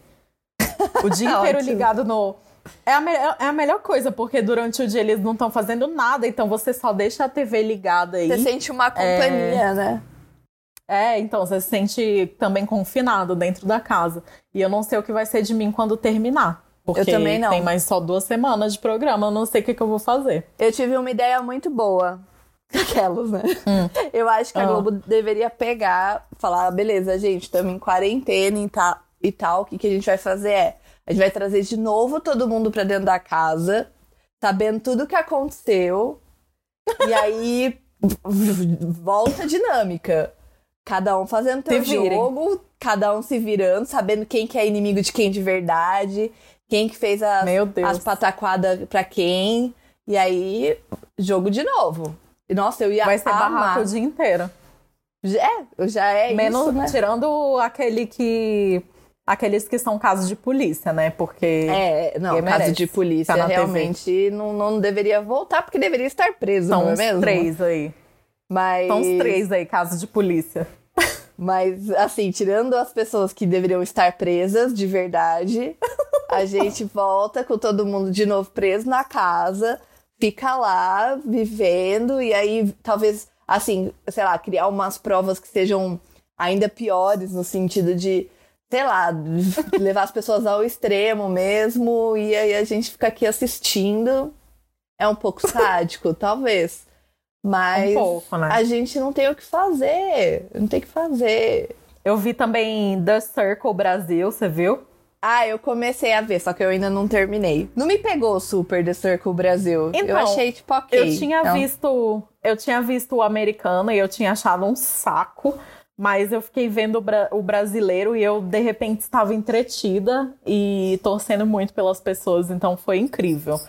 O dia inteiro ligado no. É a, me... é a melhor coisa, porque durante o dia eles não estão fazendo nada, então você só deixa a TV ligada aí. Você sente uma companhia, é... né? É, então você se sente também confinado dentro da casa. E eu não sei o que vai ser de mim quando terminar. Porque eu também não. tem mais só duas semanas de programa, eu não sei o que, que eu vou fazer. Eu tive uma ideia muito boa. Aquelas, né? Hum. Eu acho que a ah. Globo deveria pegar, falar, beleza, gente, estamos em quarentena e tal, e tal, o que, que a gente vai fazer é, a gente vai trazer de novo todo mundo pra dentro da casa, sabendo tudo o que aconteceu, e aí volta a dinâmica. Cada um fazendo seu jogo, cada um se virando, sabendo quem que é inimigo de quem de verdade, quem que fez as, as pataquadas pra quem. E aí, jogo de novo. Nossa, eu ia Vai ser amar. barraco o dia inteiro. É, já é Menos, isso, né? Tirando aquele que... Aqueles que são casos de polícia, né? Porque. É, não, caso de polícia realmente não, não deveria voltar, porque deveria estar preso, são não é mesmo? três aí. Mas. São os três aí, casos de polícia. Mas, assim, tirando as pessoas que deveriam estar presas de verdade, a gente volta com todo mundo de novo preso na casa fica lá vivendo e aí talvez, assim, sei lá, criar umas provas que sejam ainda piores no sentido de, sei lá, levar as pessoas ao extremo mesmo e aí a gente fica aqui assistindo. É um pouco sádico, talvez. Mas um pouco, né? a gente não tem o que fazer. Não tem o que fazer. Eu vi também The Circle Brasil, você viu? Ah, eu comecei a ver, só que eu ainda não terminei. Não me pegou super The Circle Brasil. Então, eu achei, tipo, ok. Eu tinha Não. visto. Eu tinha visto o americano e eu tinha achado um saco. Mas eu fiquei vendo o, bra- o brasileiro e eu, de repente, estava entretida e torcendo muito pelas pessoas. Então foi incrível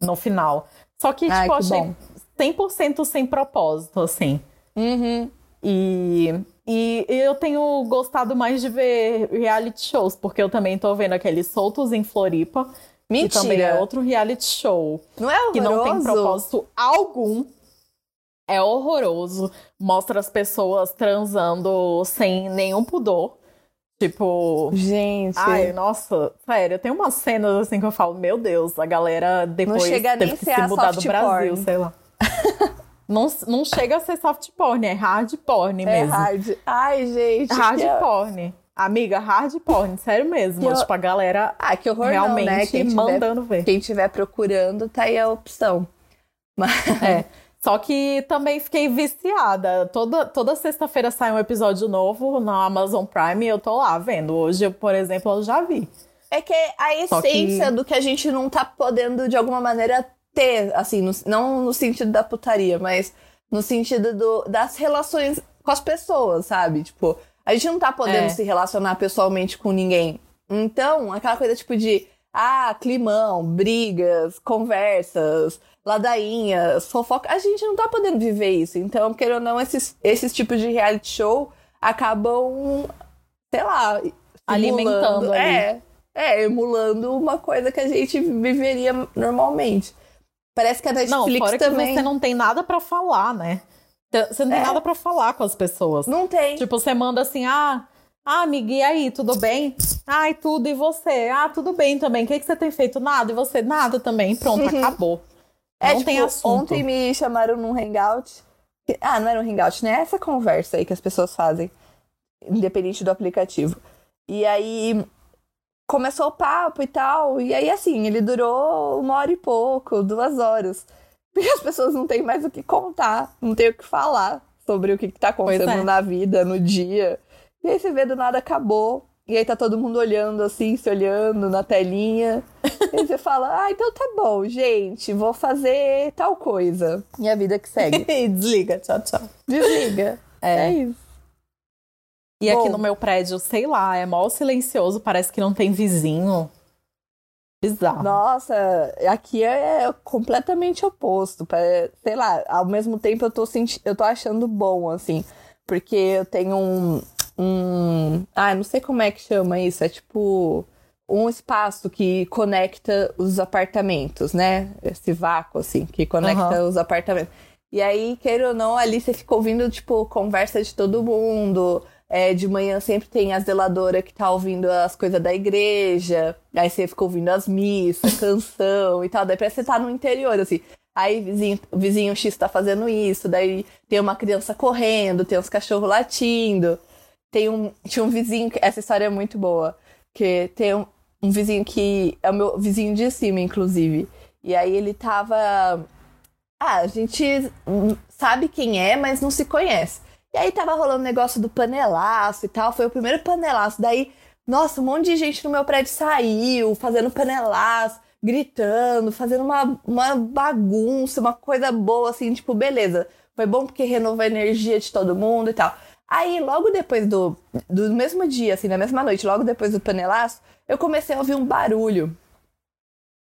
no final. Só que, Ai, tipo, que achei bom. 100% sem propósito, assim. Uhum. E, e eu tenho gostado mais de ver reality shows, porque eu também tô vendo aqueles Soltos em Floripa. Que também é Mentira. outro reality show Não é que não tem horroroso? propósito algum. É horroroso. Mostra as pessoas transando sem nenhum pudor. Tipo. Gente. Ai, nossa, sério, tem umas cenas assim que eu falo, meu Deus, a galera depois chega teve nem que ser se mudar do Brasil, porn. sei lá. não, não chega a ser soft porn, é hard porn é mesmo. hard. Ai, gente. Hard que... porn. Amiga, hard porn, sério mesmo. Eu- Tipo, a galera Ah, que horror realmente não, né? Quem tiver, mandando ver. quem tiver procurando, tá aí a opção. Mas... É. Só que também fiquei viciada. Toda, toda sexta-feira sai um episódio novo na Amazon Prime e eu tô lá vendo. Hoje, por exemplo, eu já vi. É que a Só que- essência do que a gente não tá podendo, de alguma maneira, ter, assim, no- não no sentido da putaria, mas no sentido do, das relações com as pessoas, sabe? Tipo, a gente não tá podendo É. se relacionar pessoalmente com ninguém. Então, aquela coisa tipo de, ah, climão, brigas, conversas, ladainhas, fofoca, a gente não tá podendo viver isso. Então, querendo ou não, esses, esses tipos de reality show acabam, sei lá, Alimentando ali. É, é, emulando uma coisa que a gente viveria normalmente. Parece que a Não, Netflix fora também você não tem nada pra falar, né? Você não tem É. nada pra falar com as pessoas. não tem. Tipo, você manda assim, ah, ah, amiga, e aí, tudo bem? Ai, tudo, e você? Ah, tudo bem também. O que, que você tem feito? Nada, e você? Nada também. Pronto, acabou. É, não tipo, tem assunto. ontem me chamaram num hangout. Ah, não era um hangout, né? Essa conversa aí que as pessoas fazem, independente do aplicativo. E aí começou o papo e tal. E aí, assim, ele durou uma hora e pouco, duas horas. Porque as pessoas não têm mais o que contar, não tem o que falar sobre o que que tá acontecendo é. na vida, no dia. E aí você vê do nada acabou. E aí tá todo mundo olhando assim, se olhando na telinha. e você fala, ah, então tá bom, gente, vou fazer tal coisa. E a vida que segue. Desliga, tchau, tchau. Desliga. É. É isso. E aqui Bom. no meu prédio, sei lá, é mó silencioso, parece que não tem vizinho. Bizarro. Nossa, aqui é completamente oposto. Sei lá, ao mesmo tempo eu tô, senti... eu tô achando bom, assim. Porque eu tenho um, um. Ah, não sei como é que chama isso. É tipo um espaço que conecta os apartamentos, né? Esse vácuo, assim, que conecta Aham. os apartamentos. E aí, queira ou não, ali você fica ouvindo, tipo, conversa de todo mundo. É, de manhã sempre tem a zeladora que tá ouvindo as coisas da igreja. Aí você fica ouvindo as missas, canção e tal. Daí parece que você tá no interior, assim. Aí vizinho, o vizinho X tá fazendo isso. Daí tem uma criança correndo, tem uns cachorros latindo. Tem um, tinha um vizinho, que, essa história é muito boa. Que tem um, um vizinho que é o meu vizinho de cima, inclusive. E aí ele tava ah, a gente sabe quem é, mas não se conhece. E aí tava rolando o negócio do panelaço e tal. Foi o primeiro panelaço. Daí, nossa, um monte de gente no meu prédio saiu, fazendo panelaço, gritando, fazendo uma, uma bagunça, uma coisa boa, assim, tipo, beleza. Foi bom porque renovou a energia de todo mundo e tal. Aí, logo depois do, do mesmo dia, assim, na mesma noite, logo depois do panelaço, eu comecei a ouvir um barulho.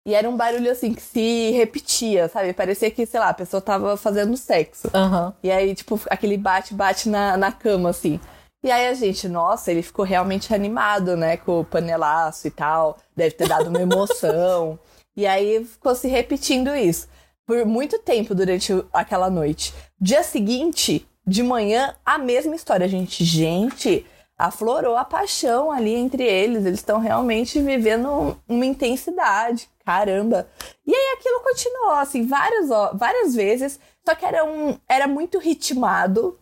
E era um barulho assim que se repetia, sabe? Parecia que, sei lá, a pessoa tava fazendo sexo. Aham. E aí, tipo, aquele bate-bate na, na cama, assim. E aí a gente, nossa, ele ficou realmente animado, né? Com o panelaço e tal. Deve ter dado uma emoção. e aí ficou se repetindo isso. Por muito tempo durante aquela noite. Dia seguinte, de manhã, a mesma história. Gente, gente, aflorou a paixão ali entre eles. Eles estão realmente vivendo uma intensidade. Caramba. E aí aquilo continuou, assim, várias, várias vezes. Só que era, um, era muito ritmado.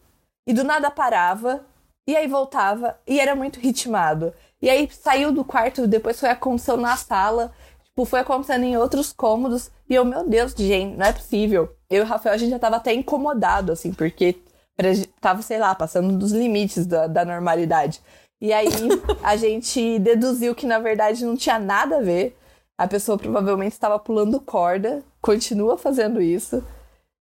E do nada parava. E aí voltava. E era muito ritmado. E aí saiu do quarto, depois foi aconteceu na sala. Tipo, foi acontecendo em outros cômodos. E eu, meu Deus, gente, não é possível. Eu e o Rafael, a gente já tava até incomodado, assim, porque Tava, sei lá, passando dos limites da, da normalidade. E aí a gente deduziu que na verdade não tinha nada a ver. A pessoa provavelmente estava pulando corda, continua fazendo isso.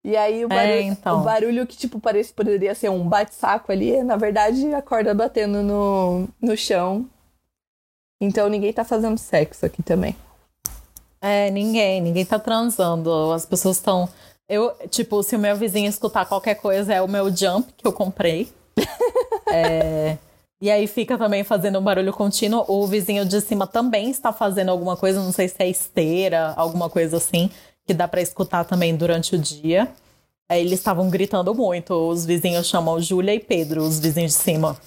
E aí o barulho, é, então. o barulho que tipo parece poderia ser um bate-saco ali, na verdade a corda batendo no, no chão. Então ninguém tá fazendo sexo aqui também. É, ninguém, ninguém tá transando. As pessoas estão eu, tipo, se o meu vizinho escutar qualquer coisa, é o meu jump que eu comprei. é, e aí fica também fazendo um barulho contínuo. O vizinho de cima também está fazendo alguma coisa, não sei se é esteira, alguma coisa assim, que dá para escutar também durante o dia. Aí eles estavam gritando muito. Os vizinhos chamam Júlia e Pedro, os vizinhos de cima.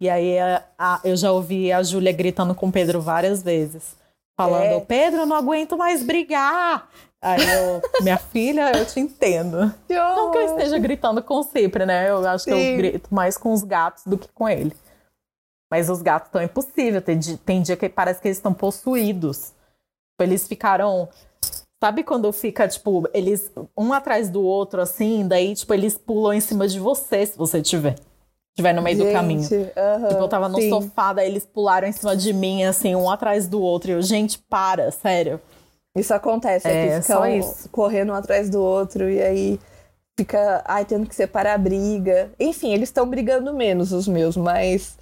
E aí a, a, eu já ouvi a Júlia gritando com o Pedro várias vezes. Falando, é. Pedro, eu não aguento mais brigar. Aí eu, minha filha, eu te entendo. Não que eu esteja gritando com o Cipre, né? Eu acho Sim. que eu grito mais com os gatos do que com ele. Mas os gatos estão impossíveis. Tem, tem dia que parece que eles estão possuídos. Eles ficaram. Sabe quando fica, tipo, eles um atrás do outro, assim, daí, tipo, eles pulam em cima de você, se você tiver. Estiver no meio Gente, do caminho. Uh -huh, tipo, eu tava no sim. sofá, daí eles pularam em cima de mim, assim, um atrás do outro. E eu, gente, para, sério. Isso acontece, é, é ficam correndo um atrás do outro e aí fica, ai, tendo que separar a briga. Enfim, eles estão brigando menos, os meus, mas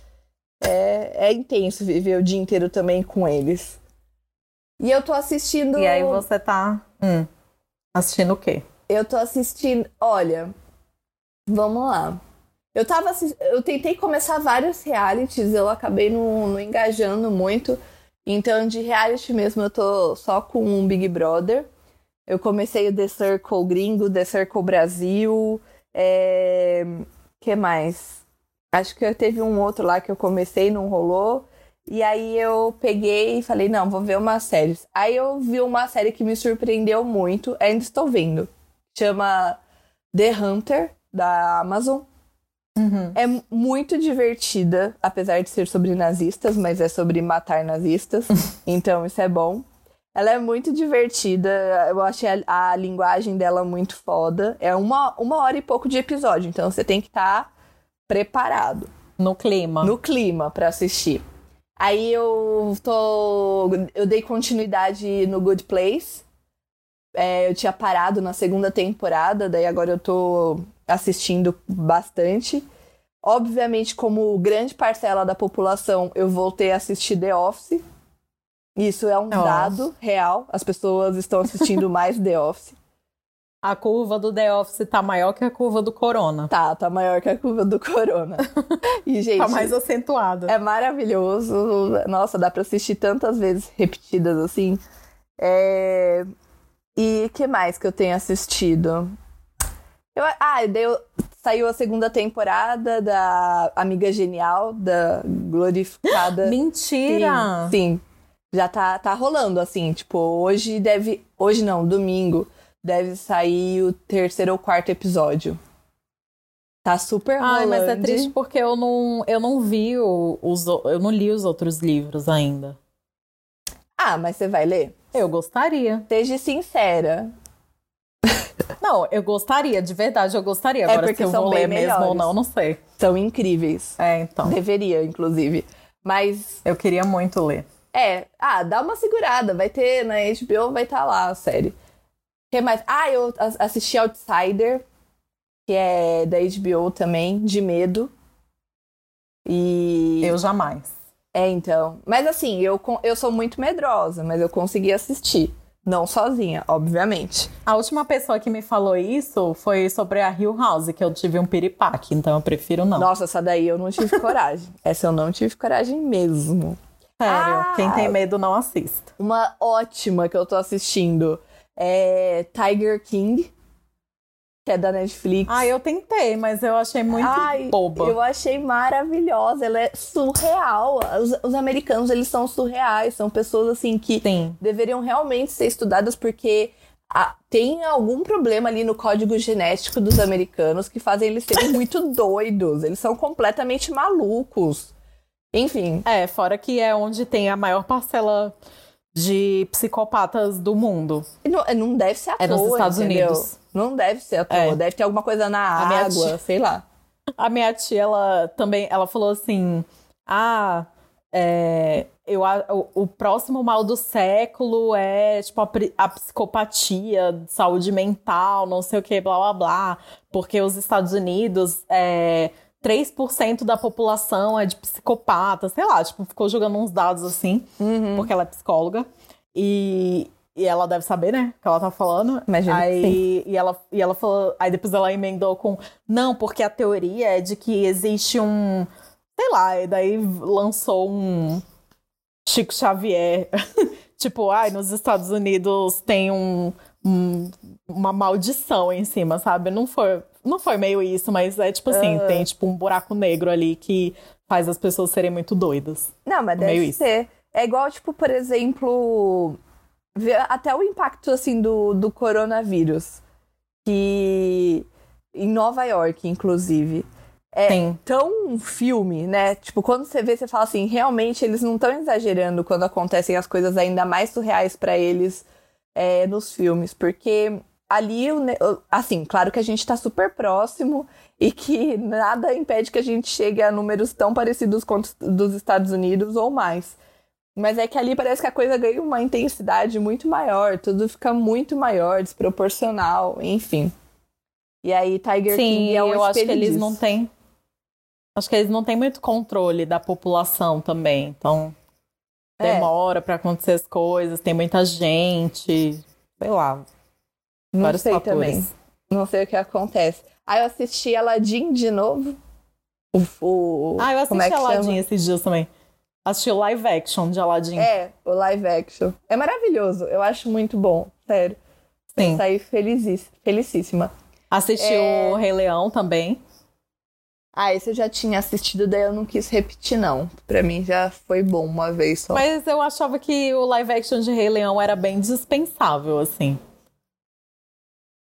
é, é intenso viver o dia inteiro também com eles. E eu tô assistindo. E aí você tá hum, assistindo o quê? Eu tô assistindo. Olha, vamos lá. Eu tava assist... Eu tentei começar vários realities, eu acabei não, não engajando muito. Então, de reality mesmo, eu tô só com um Big Brother. Eu comecei o The Circle Gringo, The Circle Brasil. É... que mais? Acho que teve um outro lá que eu comecei, não rolou. E aí eu peguei e falei, não, vou ver umas séries. Aí eu vi uma série que me surpreendeu muito, ainda estou vendo. Chama The Hunter, da Amazon. Uhum. É muito divertida, apesar de ser sobre nazistas, mas é sobre matar nazistas. então isso é bom. Ela é muito divertida, eu achei a, a, linguagem dela muito foda. É uma, uma hora e pouco de episódio, então você tem que estar tá preparado. No clima. No clima para assistir. Aí eu tô. Eu dei continuidade no Good Place. É, eu tinha parado na segunda temporada, daí agora eu tô assistindo bastante. Obviamente, como grande parcela da população, eu voltei a assistir The Office. Isso é um dado real. As pessoas estão assistindo mais The Office. A curva do The Office tá maior que a curva do Corona. Tá, tá maior que a curva do Corona. E, gente. tá mais acentuada. É maravilhoso. Nossa, dá pra assistir tantas vezes repetidas assim. É... E que mais que eu tenho assistido? Eu, ah, deu, saiu a segunda temporada da Amiga Genial, da glorificada. Mentira! Sim, sim, já tá, tá rolando, assim, tipo, hoje deve. Hoje não, domingo, deve sair o terceiro ou quarto episódio. Tá super rolando. Ai, mas é triste porque eu não, eu não vi o, os. Eu não li os outros livros ainda. Ah, mas você vai ler? Eu gostaria. Seja sincera. Não, eu gostaria, de verdade, eu gostaria. É Agora, se eu vou ler melhores. mesmo ou não, não sei. São incríveis. É, então. Deveria, inclusive. Mas. Eu queria muito ler. É. Ah, dá uma segurada. Vai ter na HBO, vai estar tá lá a série. O que mais? Ah, eu assisti Outsider, que é da HBO também, de medo. E. Eu jamais. É, então. Mas assim, eu, eu sou muito medrosa, mas eu consegui assistir. Não sozinha, obviamente. A última pessoa que me falou isso foi sobre a Hill House, que eu tive um piripaque, então eu prefiro não. Nossa, essa daí eu não tive coragem. essa eu não tive coragem mesmo. Sério, ah, quem tem medo não assista. Uma ótima que eu tô assistindo é Tiger King que é da Netflix. Ah, eu tentei, mas eu achei muito Ai, boba. Eu achei maravilhosa, ela é surreal. Os, os, americanos, eles são surreais, são pessoas assim que Sim. deveriam realmente ser estudadas porque a, tem algum problema ali no código genético dos americanos que fazem eles serem muito doidos. Eles são completamente malucos. Enfim. É, fora que é onde tem a maior parcela de psicopatas do mundo. Não, não deve ser à é toa, nos Estados entendeu? Unidos. Não deve ser à toa. É. Deve ter alguma coisa na a água, sei lá. A minha tia, ela também, ela falou assim, ah, é, eu, o, o, próximo mal do século é tipo a, a, psicopatia, saúde mental, não sei o que, blá blá blá, porque os Estados Unidos é, 3% da população é de psicopata, sei lá, tipo, ficou jogando uns dados assim, uhum. porque ela é psicóloga. E, e ela deve saber, né? O que ela tá falando. Imagina. Aí, e ela, e ela falou. Aí depois ela emendou com. Não, porque a teoria é de que existe um. Sei lá, e daí lançou um. Chico Xavier. tipo, ai, nos Estados Unidos tem um, um, uma maldição em cima, sabe? Não foi, não foi meio isso, mas é tipo assim, tem tipo um buraco negro ali que faz as pessoas serem muito doidas. Não, mas deve meio ser. Isso. É igual, tipo, por exemplo, até o impacto, assim, do, do coronavírus. Que em Nova York, inclusive. É Sim. tão filme, né? Tipo, quando você vê, você fala assim, realmente eles não estão exagerando quando acontecem as coisas ainda mais surreais para eles é, nos filmes. Porque ali, assim, claro que a gente tá super próximo e que nada impede que a gente chegue a números tão parecidos com os dos Estados Unidos ou mais. Mas é que ali parece que a coisa ganha uma intensidade muito maior, tudo fica muito maior, desproporcional, enfim. E aí Tiger Sim, King é um eu acho que eles disso. não têm. Acho que eles não têm muito controle da população também. Então é. demora para acontecer as coisas, tem muita gente, sei lá. Não vários sei fatores. também. Não sei o que acontece. Aí eu assisti Aladdin de novo. O, o, ah, eu assisti é Aladdin esses dias também. Assisti o live action de Aladdin. É, o live action. É maravilhoso. Eu acho muito bom, sério. Sim. Saí felicíssima. Assisti é... o Rei Leão também. Ah, esse eu já tinha assistido, daí eu não quis repetir, não. Pra mim já foi bom uma vez só. Mas eu achava que o live action de Rei Leão era bem dispensável, assim.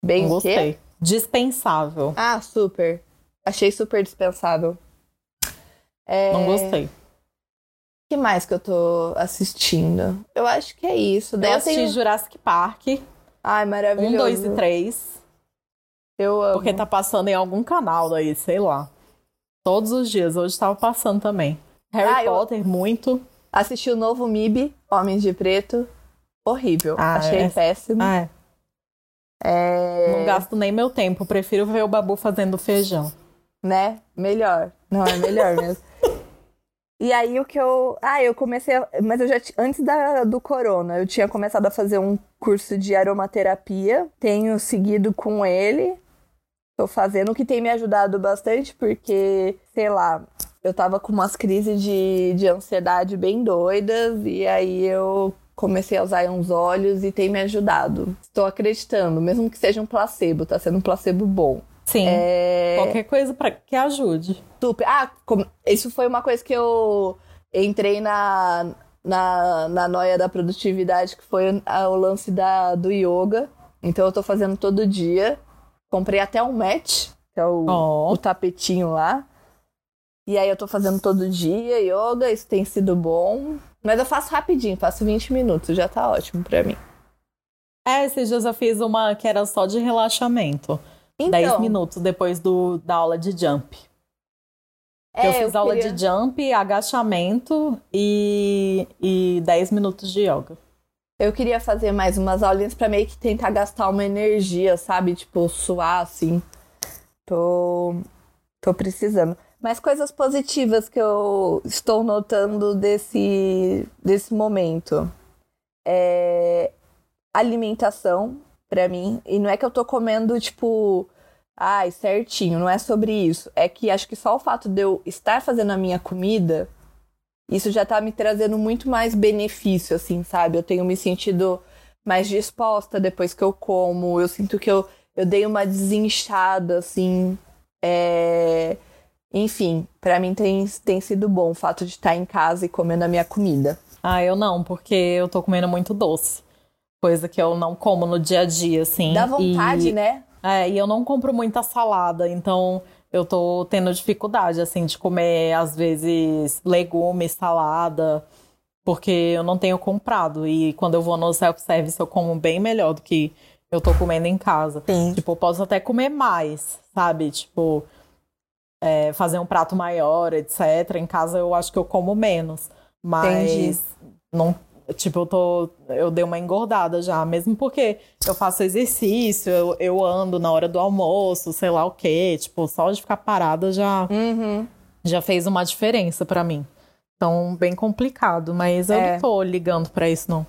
Bem não gostei. Quê? Dispensável. Ah, super. Achei super dispensável. É... Não gostei que mais que eu tô assistindo? Eu acho que é isso. Daí eu, eu assisti tenho... Jurassic Park. Ai, maravilhoso. Um, dois e três. Eu amo. Porque tá passando em algum canal daí, sei lá. Todos os dias. Hoje tava passando também. Harry ah, Potter, eu... muito. Assisti o novo MIB, Homens de Preto. Horrível. Ah, Achei é... péssimo. Ah, é. É... Não gasto nem meu tempo. Prefiro ver o Babu fazendo feijão. Né? Melhor. Não, é melhor mesmo. E aí o que eu. Ah, eu comecei. A... Mas eu já. Antes da, do corona, eu tinha começado a fazer um curso de aromaterapia. Tenho seguido com ele. Tô fazendo, o que tem me ajudado bastante, porque, sei lá, eu tava com umas crises de, de ansiedade bem doidas. E aí eu comecei a usar uns óleos e tem me ajudado. Estou acreditando, mesmo que seja um placebo, tá sendo um placebo bom. Sim. É... Qualquer coisa para que ajude. Super. Ah, isso foi uma coisa que eu entrei na, na, na noia da produtividade, que foi o lance da, do yoga. Então eu tô fazendo todo dia. Comprei até um match, que é o, oh. o tapetinho lá. E aí eu tô fazendo todo dia yoga, isso tem sido bom. Mas eu faço rapidinho, faço 20 minutos, já tá ótimo pra mim. É, esses dias eu fiz uma que era só de relaxamento. Então, 10 minutos depois do, da aula de jump. É, eu fiz eu aula queria... de jump, agachamento e, e 10 minutos de yoga. Eu queria fazer mais umas aulinhas para meio que tentar gastar uma energia, sabe? Tipo, suar assim. Tô, tô precisando. Mas coisas positivas que eu estou notando desse, desse momento. É alimentação para mim. E não é que eu tô comendo, tipo, ai, certinho, não é sobre isso. É que acho que só o fato de eu estar fazendo a minha comida, isso já tá me trazendo muito mais benefício, assim, sabe? Eu tenho me sentido mais disposta depois que eu como. Eu sinto que eu, eu dei uma desinchada, assim. É... Enfim, para mim tem, tem sido bom o fato de estar em casa e comendo a minha comida. Ah, eu não, porque eu tô comendo muito doce coisa que eu não como no dia a dia, assim. Dá vontade, e, né? É, e eu não compro muita salada, então eu tô tendo dificuldade, assim, de comer, às vezes, legumes, salada, porque eu não tenho comprado. E quando eu vou no self-service, eu como bem melhor do que eu tô comendo em casa. Sim. Tipo, eu posso até comer mais, sabe? Tipo, é, fazer um prato maior, etc. Em casa eu acho que eu como menos. Mas Entendi. não. Tipo, eu tô. Eu dei uma engordada já, mesmo porque eu faço exercício, eu, eu ando na hora do almoço, sei lá o quê. Tipo, só de ficar parada já, uhum. já fez uma diferença para mim. Então, bem complicado, mas eu é. não tô ligando para isso, não.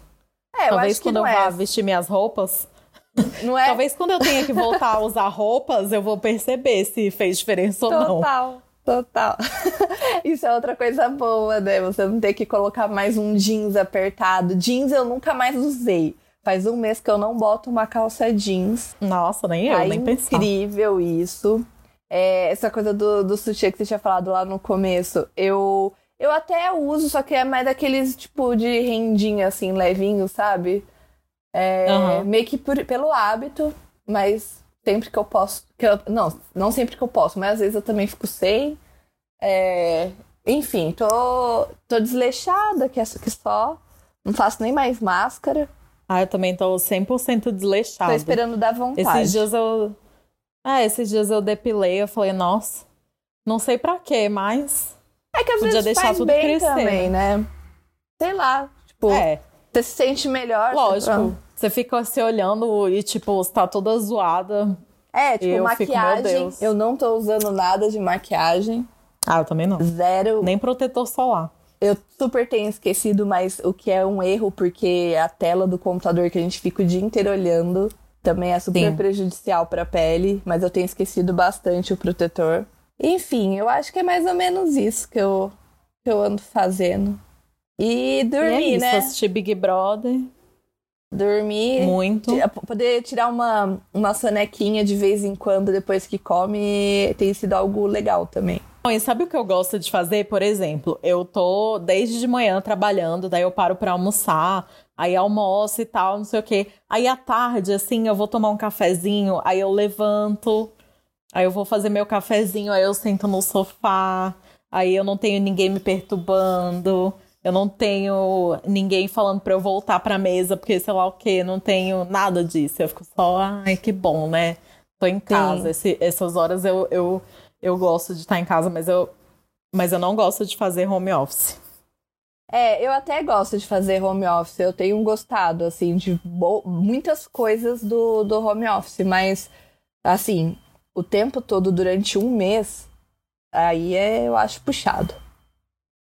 É, Talvez quando eu é. vá vestir minhas roupas. Não é? Talvez quando eu tenha que voltar a usar roupas, eu vou perceber se fez diferença total, ou não. Total, total. Isso é outra coisa boa, né? Você não ter que colocar mais um jeans apertado. Jeans eu nunca mais usei. Faz um mês que eu não boto uma calça jeans. Nossa, nem eu, tá nem pensar. incrível isso. É, essa coisa do, do sutiã que você tinha falado lá no começo. Eu eu até uso, só que é mais daqueles tipo de rendinha, assim, levinho, sabe? É, uhum. Meio que por, pelo hábito, mas sempre que eu posso. Que eu, não, não sempre que eu posso, mas às vezes eu também fico sem. É, enfim, tô, tô desleixada que, que só. Não faço nem mais máscara. Ah, eu também tô 100% desleixada. Tô esperando dar vontade. Esses dias eu. Ah, esses dias eu depilei, eu falei, nossa, não sei para quê, mas é que às Podia vezes deixar faz tudo bem crescer. também, né? Sei lá, tipo, é. você se sente melhor. Lógico. Você fica se olhando e, tipo, você tá toda zoada. É, tipo, eu maquiagem. Fico, eu não tô usando nada de maquiagem. Ah, eu também não. Zero. Nem protetor solar. Eu super tenho esquecido, mas o que é um erro, porque a tela do computador que a gente fica o dia inteiro olhando também é super Sim. prejudicial pra pele, mas eu tenho esquecido bastante o protetor. Enfim, eu acho que é mais ou menos isso que eu, que eu ando fazendo. E dormir, e é isso, né? Assistir Big Brother. Dormir. Muito. Poder tirar uma, uma sonequinha de vez em quando depois que come tem sido algo legal também. E sabe o que eu gosto de fazer? Por exemplo, eu tô desde de manhã trabalhando, daí eu paro para almoçar, aí almoço e tal, não sei o quê. Aí à tarde, assim, eu vou tomar um cafezinho, aí eu levanto, Aí eu vou fazer meu cafezinho, aí eu sento no sofá, aí eu não tenho ninguém me perturbando, eu não tenho ninguém falando para eu voltar pra mesa, porque sei lá o que, não tenho nada disso. Eu fico só, ai, que bom, né? Tô em casa. Esse, essas horas eu, eu, eu gosto de estar em casa, mas eu, mas eu não gosto de fazer home office. É, eu até gosto de fazer home office. Eu tenho gostado, assim, de muitas coisas do, do home office, mas, assim, o tempo todo durante um mês, aí é, eu acho puxado.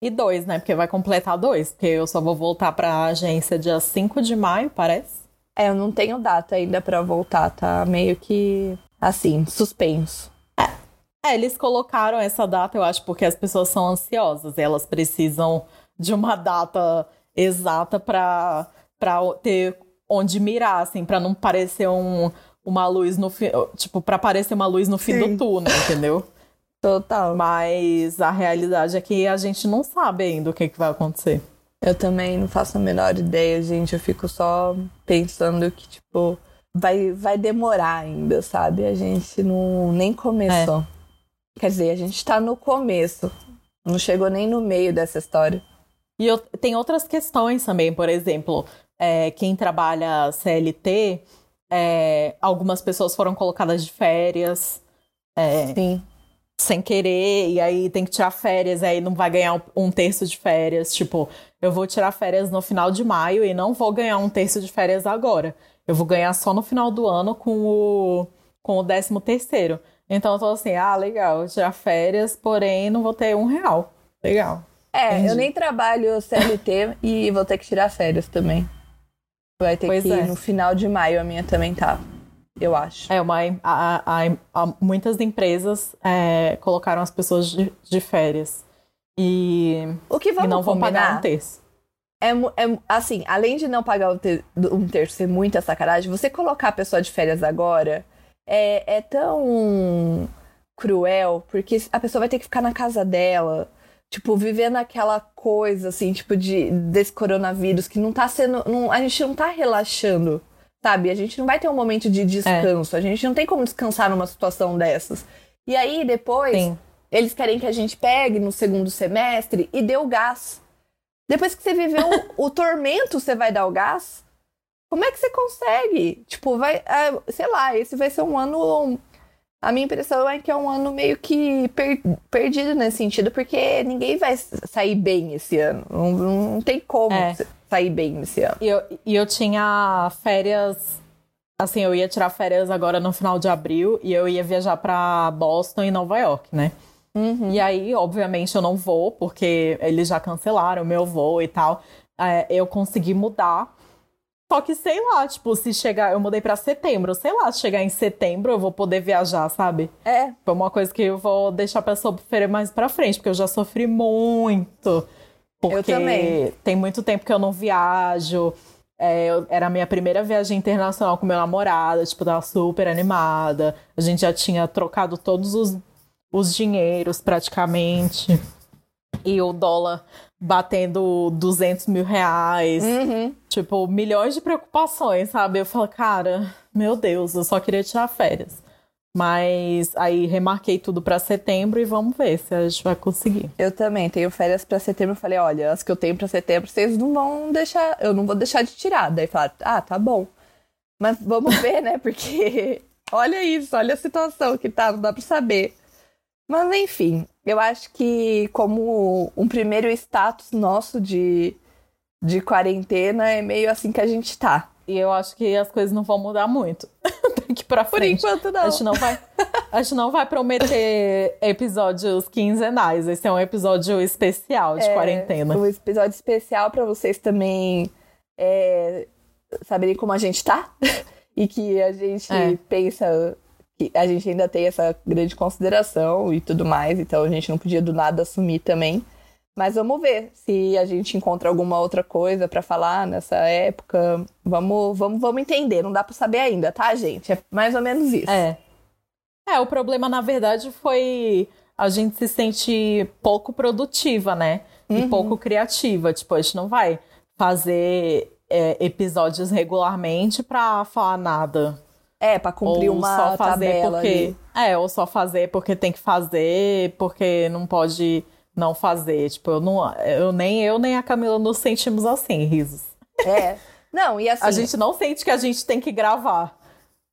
E dois, né? Porque vai completar dois, porque eu só vou voltar pra agência dia 5 de maio, parece. É, eu não tenho data ainda para voltar, tá meio que assim, suspenso. É. é, eles colocaram essa data, eu acho, porque as pessoas são ansiosas, elas precisam de uma data exata para ter onde mirar, assim, para não parecer um, uma luz no fim. Tipo, pra aparecer uma luz no fim Sim. do túnel, entendeu? Total. Mas a realidade é que a gente não sabe ainda o que, que vai acontecer. Eu também não faço a menor ideia, gente. Eu fico só pensando que, tipo, vai, vai demorar ainda, sabe? A gente não nem começou. É. Quer dizer, a gente tá no começo. Não chegou nem no meio dessa história. E eu, tem outras questões também, por exemplo, é, quem trabalha CLT é, algumas pessoas foram colocadas de férias. É, Sim. Sem querer, e aí tem que tirar férias, aí não vai ganhar um terço de férias. Tipo, eu vou tirar férias no final de maio e não vou ganhar um terço de férias agora. Eu vou ganhar só no final do ano com o, com o décimo terceiro. Então eu tô assim, ah, legal, tirar férias, porém não vou ter um real. Legal. É, Entendi. eu nem trabalho CLT e vou ter que tirar férias também. Vai ter pois que ir é. no final de maio, a minha também tá. Eu acho. É, uma, a, a, a, muitas empresas é, colocaram as pessoas de, de, férias. E, o que vamos e não vão pagar um terço. É, é, assim, além de não pagar ter, um terço ser muita sacanagem, você colocar a pessoa de férias agora é, é tão cruel, porque a pessoa vai ter que ficar na casa dela tipo, vivendo aquela coisa, assim, tipo, de, desse coronavírus que não tá sendo. Não, a gente não tá relaxando, sabe? A gente não vai ter um momento de descanso. É. A gente não tem como descansar numa situação dessas. E aí, depois, Sim. eles querem que a gente pegue no segundo semestre e dê o gás. Depois que você viveu o, o tormento, você vai dar o gás? Como é que você consegue? Tipo, vai. Ah, sei lá, esse vai ser um ano A minha impressão é que é um ano meio que per perdido nesse sentido, porque ninguém vai sair bem esse ano. Não, não tem como É. sair bem esse ano. E eu, e eu tinha férias. Assim, eu ia tirar férias agora no final de abril e eu ia viajar pra Boston e Nova York, né? E aí, obviamente, eu não vou, porque eles já cancelaram o meu voo e tal. É, eu consegui mudar. Só que, sei lá, tipo, se chegar. Eu mudei pra setembro. Sei lá, se chegar em setembro eu vou poder viajar, sabe? É, Foi uma coisa que eu vou deixar pra sofrer mais pra frente, porque eu já sofri muito. Porque também. tem muito tempo que eu não viajo. É, eu- era a minha primeira viagem internacional com meu namorado, tipo, tava super animada. A gente já tinha trocado todos os, os dinheiros praticamente. E o dólar batendo 200 mil reais. uhum. Tipo, milhões de preocupações, sabe? Eu falo, cara, meu Deus, eu só queria tirar férias. Mas aí remarquei tudo pra setembro e vamos ver se a gente vai conseguir. eu também tenho férias pra setembro. Falei, olha, as que eu tenho pra setembro, vocês não vão deixar, eu não vou deixar de tirar. Daí falaram, ah, tá bom. Mas vamos ver, né? Porque olha isso, olha a situação que tá, não dá pra saber. Mas enfim, eu acho que como um primeiro status nosso de, de quarentena é meio assim que a gente tá. E eu acho que as coisas não vão mudar muito daqui pra Por frente. enquanto não. A gente não vai, a gente não vai prometer episódios quinzenais. Esse é um episódio especial de É, quarentena. Um episódio especial pra vocês também é, saberem como a gente tá. e que a gente É. pensa que a gente ainda tem essa grande consideração e tudo mais. Então a gente não podia do nada assumir também. Mas vamos ver se a gente encontra alguma outra coisa pra falar nessa época. Vamos, vamos, vamos entender. Não dá pra saber ainda, tá, gente? É mais ou menos isso. É. É, o problema, na verdade, foi a gente se sentir pouco produtiva, né? E pouco criativa. Tipo, a gente não vai fazer é, episódios regularmente pra falar nada. É, pra cumprir ou uma só fazer tabela porque. ali. É, ou só fazer porque tem que fazer, porque não pode não fazer. Tipo, eu não. Eu, nem eu, nem a Camila nos sentimos assim, risos. É. Não, e assim. A gente não sente que a gente tem que gravar.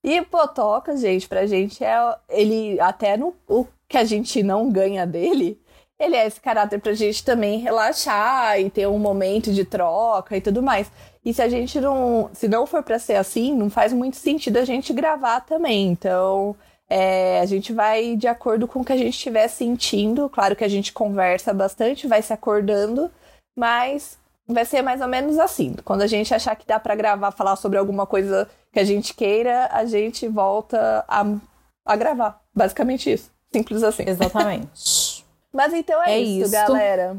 E Potoca, gente, pra gente é. Ele, até no o que a gente não ganha dele, ele é esse caráter pra gente também relaxar e ter um momento de troca e tudo mais. E se a gente não. Se não for pra ser assim, não faz muito sentido a gente gravar também. Então. É, a gente vai de acordo com o que a gente estiver sentindo. Claro que a gente conversa bastante, vai se acordando, mas vai ser mais ou menos assim. Quando a gente achar que dá pra gravar, falar sobre alguma coisa que a gente queira, a gente volta a, a gravar. Basicamente isso. Simples assim. Exatamente. Mas então é, É isso, isso. galera.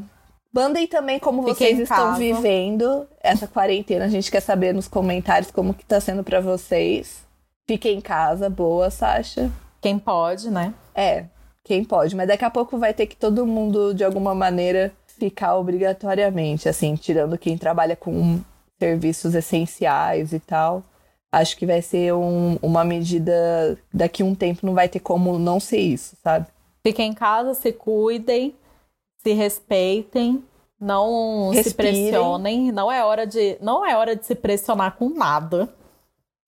Mandem também como Fiquem vocês estão vivendo essa quarentena. A gente quer saber nos comentários como que tá sendo pra vocês. Fiquem em casa, boa, Sasha. Quem pode, né? É, quem pode, mas daqui a pouco vai ter que todo mundo, de alguma maneira, ficar obrigatoriamente, assim, tirando quem trabalha com serviços essenciais e tal. Acho que vai ser um- uma medida. Daqui a um tempo não vai ter como não ser isso, sabe? Fiquem em casa, se cuidem, se respeitem, não se Respirem. pressionem. Não é hora de, não é hora de se pressionar com nada.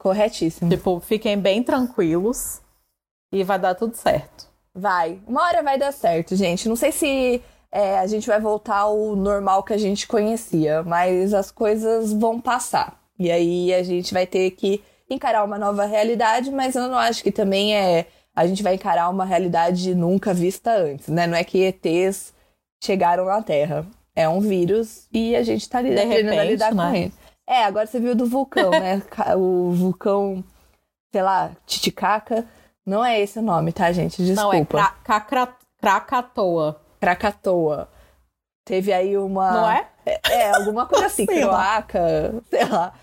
Corretíssimo. Tipo, fiquem bem tranquilos e vai dar tudo certo. Vai. Uma hora vai dar certo, gente. Não sei se é, a gente vai voltar ao normal que a gente conhecia, mas as coisas vão passar. E aí a gente vai ter que encarar uma nova realidade, mas eu não acho que também é. A gente vai encarar uma realidade nunca vista antes, né? Não é que ETs chegaram na Terra. É um vírus e a gente tá li- De aprendendo a repente, lidar com né? ele. É, agora você viu do vulcão, né? O vulcão, sei lá, Titicaca. Não é esse o nome, tá, gente? Desculpa. Não, é cra cacra- Krakatoa, Krakatoa. Teve aí uma. não é? É, é, alguma coisa assim. Croaca, sei lá.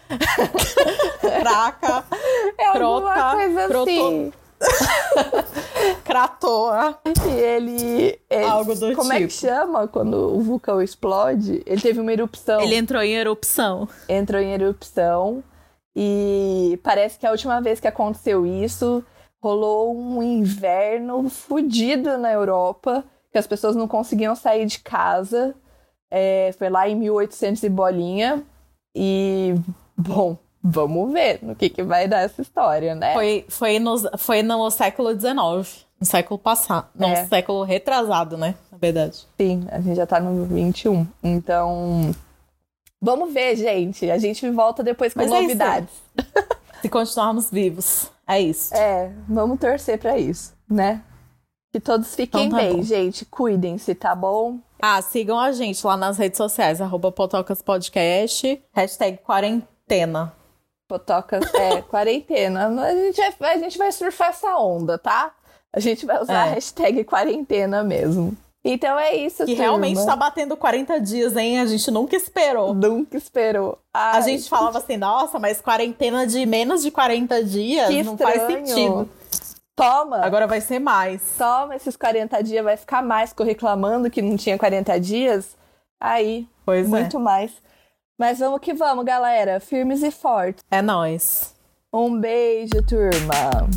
Kraca, É alguma Crota, coisa croto- Kratoa. E ele. ele- Algo do como é que tipo. chama quando o vulcão explode? Ele teve uma erupção. Ele entrou em erupção. entrou em erupção. E parece que a última vez que aconteceu isso, rolou um inverno fudido na Europa, que as pessoas não conseguiam sair de casa. É, foi lá em 1800 e bolinha. E, bom, vamos ver no que, que vai dar essa história, né? Foi, foi, no, foi no século XIX, no século passado. No É. século retrasado, né? Na verdade. Sim, a gente já tá no 21. Então, vamos ver, gente. A gente volta depois com Mas é novidades. Se continuarmos vivos. É isso. É, vamos torcer pra isso, né? Que todos fiquem Então tá bem, bom. gente. Cuidem-se, tá bom? Ah, sigam a gente lá nas redes sociais, arroba Potocas Podcast, hashtag quarentena. Potocas, é, quarentena. A gente, vai, a gente vai surfar essa onda, tá? A gente vai usar a É. hashtag quarentena mesmo. Então é isso, Que turma. realmente tá batendo 40 dias, hein? A gente nunca esperou. Nunca esperou. A Ai, gente falava assim, nossa, mas quarentena de menos de 40 dias que não faz estranho. sentido. Toma. Agora vai ser mais. Toma esses 40 dias, vai ficar mais, ficou reclamando que não tinha 40 dias. Aí, Pois é. muito mais. Mas vamos que vamos, galera. Firmes e fortes. É nóis. Um beijo, turma.